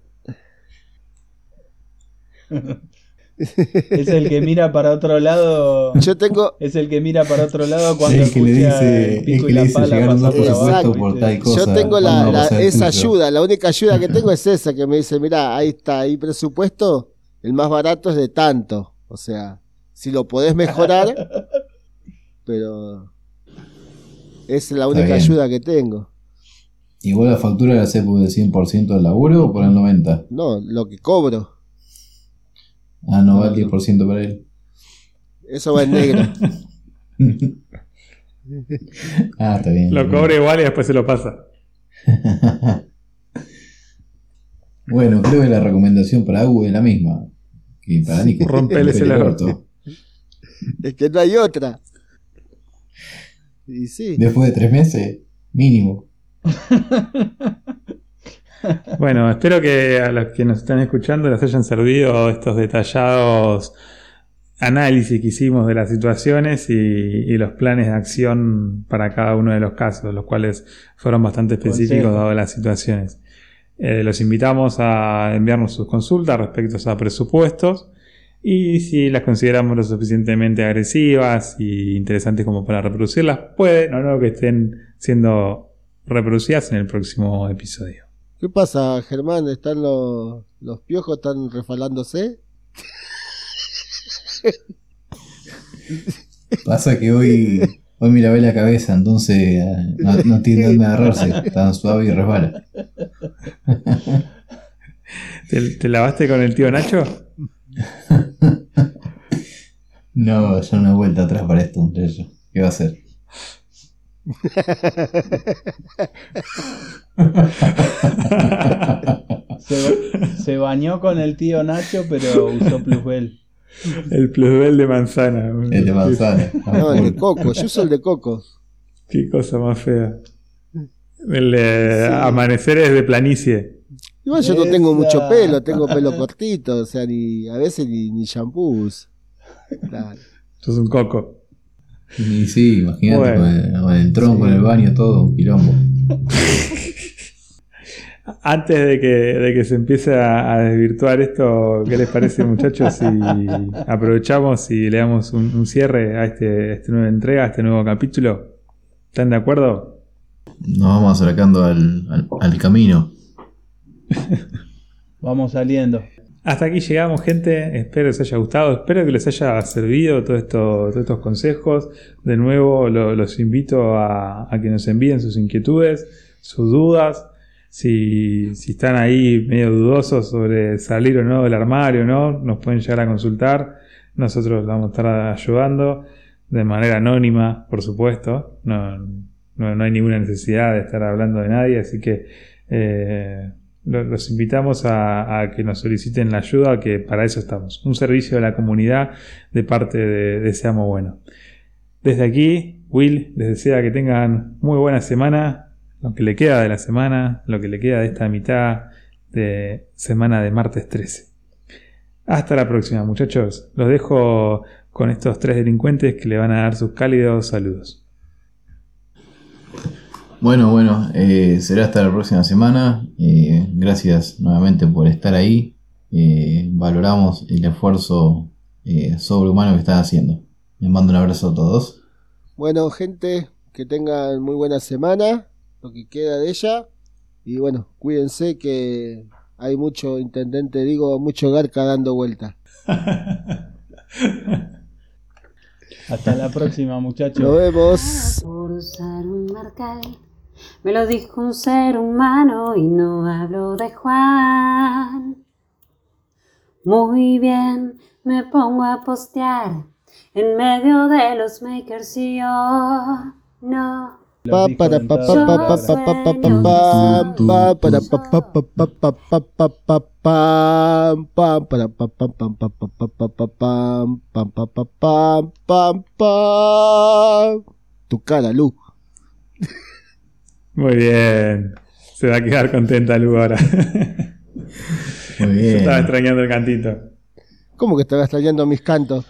es el que mira para otro lado. yo tengo... Es el que mira para otro lado cuando el que le escucha dice, el el pico que y le la dice pala pasar por Exacto. abajo. por tal cosa. Yo tengo la, ¿cuándo va a la- pasar el esa tuyo? ayuda, la única ayuda que tengo es esa, que me dice, mira, ahí está, ahí presupuesto, el más barato es de tanto. O sea, si lo podés mejorar, pero es la única ayuda que tengo. ¿Igual la factura la hace por el 100% del laburo o por el 90%? No, lo que cobro, Ah, no va el 10% para él. eso va en negro. ah, está bien. Lo cobra igual y después se lo pasa. Bueno, creo que la recomendación para Agu es la misma. Que para Nico. Rompeles el Pele orto. corto. es que no hay otra. Y sí, Después de tres meses, mínimo. Bueno, espero que a los que nos están escuchando les hayan servido estos detallados análisis que hicimos de las situaciones y, y los planes de acción para cada uno de los casos, los cuales fueron bastante específicos dado las situaciones. Eh, los invitamos a enviarnos sus consultas respecto a presupuestos y si las consideramos lo suficientemente agresivas y interesantes como para reproducirlas, pueden o no que estén siendo reproducidas en el próximo episodio. ¿qué pasa, Germán? ¿Están los, los piojos están refalándose? Pasa que hoy, hoy me lavé la cabeza, entonces eh, no, no tiene dónde agarrarse. Tan suave y resbala. ¿Te, te lavaste con el tío Nacho? No, ya una vuelta atrás para esto, muchacho. ¿Qué va a hacer? Se, se bañó con el tío Nacho, pero usó plusbel. El plusbel de manzana. El de manzana. No, el de coco, yo uso el de coco. Qué cosa más fea. El de Sí. amaneceres de planicie. Igual yo no tengo mucho pelo, tengo pelo cortito, o sea, ni a veces ni, ni shampoos. Claro. Sos un coco. Y sí, imagínate Bueno. con, el, con el tronco en el baño, todo un quilombo. Antes de que, de que se empiece a, a desvirtuar esto, ¿qué les parece, muchachos? Si aprovechamos y le damos un, un cierre a este, a esta nueva entrega, a este nuevo capítulo. ¿Están de acuerdo? Nos vamos acercando al, al, al camino. Vamos saliendo. Hasta aquí llegamos, gente. Espero que les haya gustado. Espero que les haya servido todos estos consejos. De nuevo, lo- los invito a, que nos envíen sus inquietudes, sus dudas. Si, están ahí medio dudosos sobre salir o no del armario, ¿no? nos pueden llegar a consultar. Nosotros vamos a estar ayudando de manera anónima, por supuesto. No, no, hay ninguna necesidad de estar hablando de nadie, así que eh, los invitamos a, que nos soliciten la ayuda, que para eso estamos. Un servicio a la comunidad de parte de, de Seamos Bueno. Desde aquí, Will les desea que tengan muy buena semana, lo que le queda de la semana, lo que le queda de esta mitad de semana de martes 13. Hasta la próxima, muchachos. Los dejo con estos tres delincuentes que le van a dar sus cálidos saludos. Bueno, bueno, eh, será hasta la próxima semana. Eh, gracias nuevamente por estar ahí. Eh, valoramos el esfuerzo eh, sobrehumano que están haciendo. Les mando un abrazo a todos. Bueno, gente, que tengan muy buena semana, lo que queda de ella. Y bueno, cuídense que hay mucho intendente, digo, mucho garca dando vuelta. Hasta la próxima, muchachos. Nos vemos. Me lo dijo un ser humano y no hablo de Juan. Muy bien, me pongo a postear en medio de los makers y yo no. Tu cara, Lu. Muy bien. Se va a quedar contenta Lu ahora. Muy Yo bien. estaba extrañando el cantito. ¿Cómo que estaba extrañando mis cantos?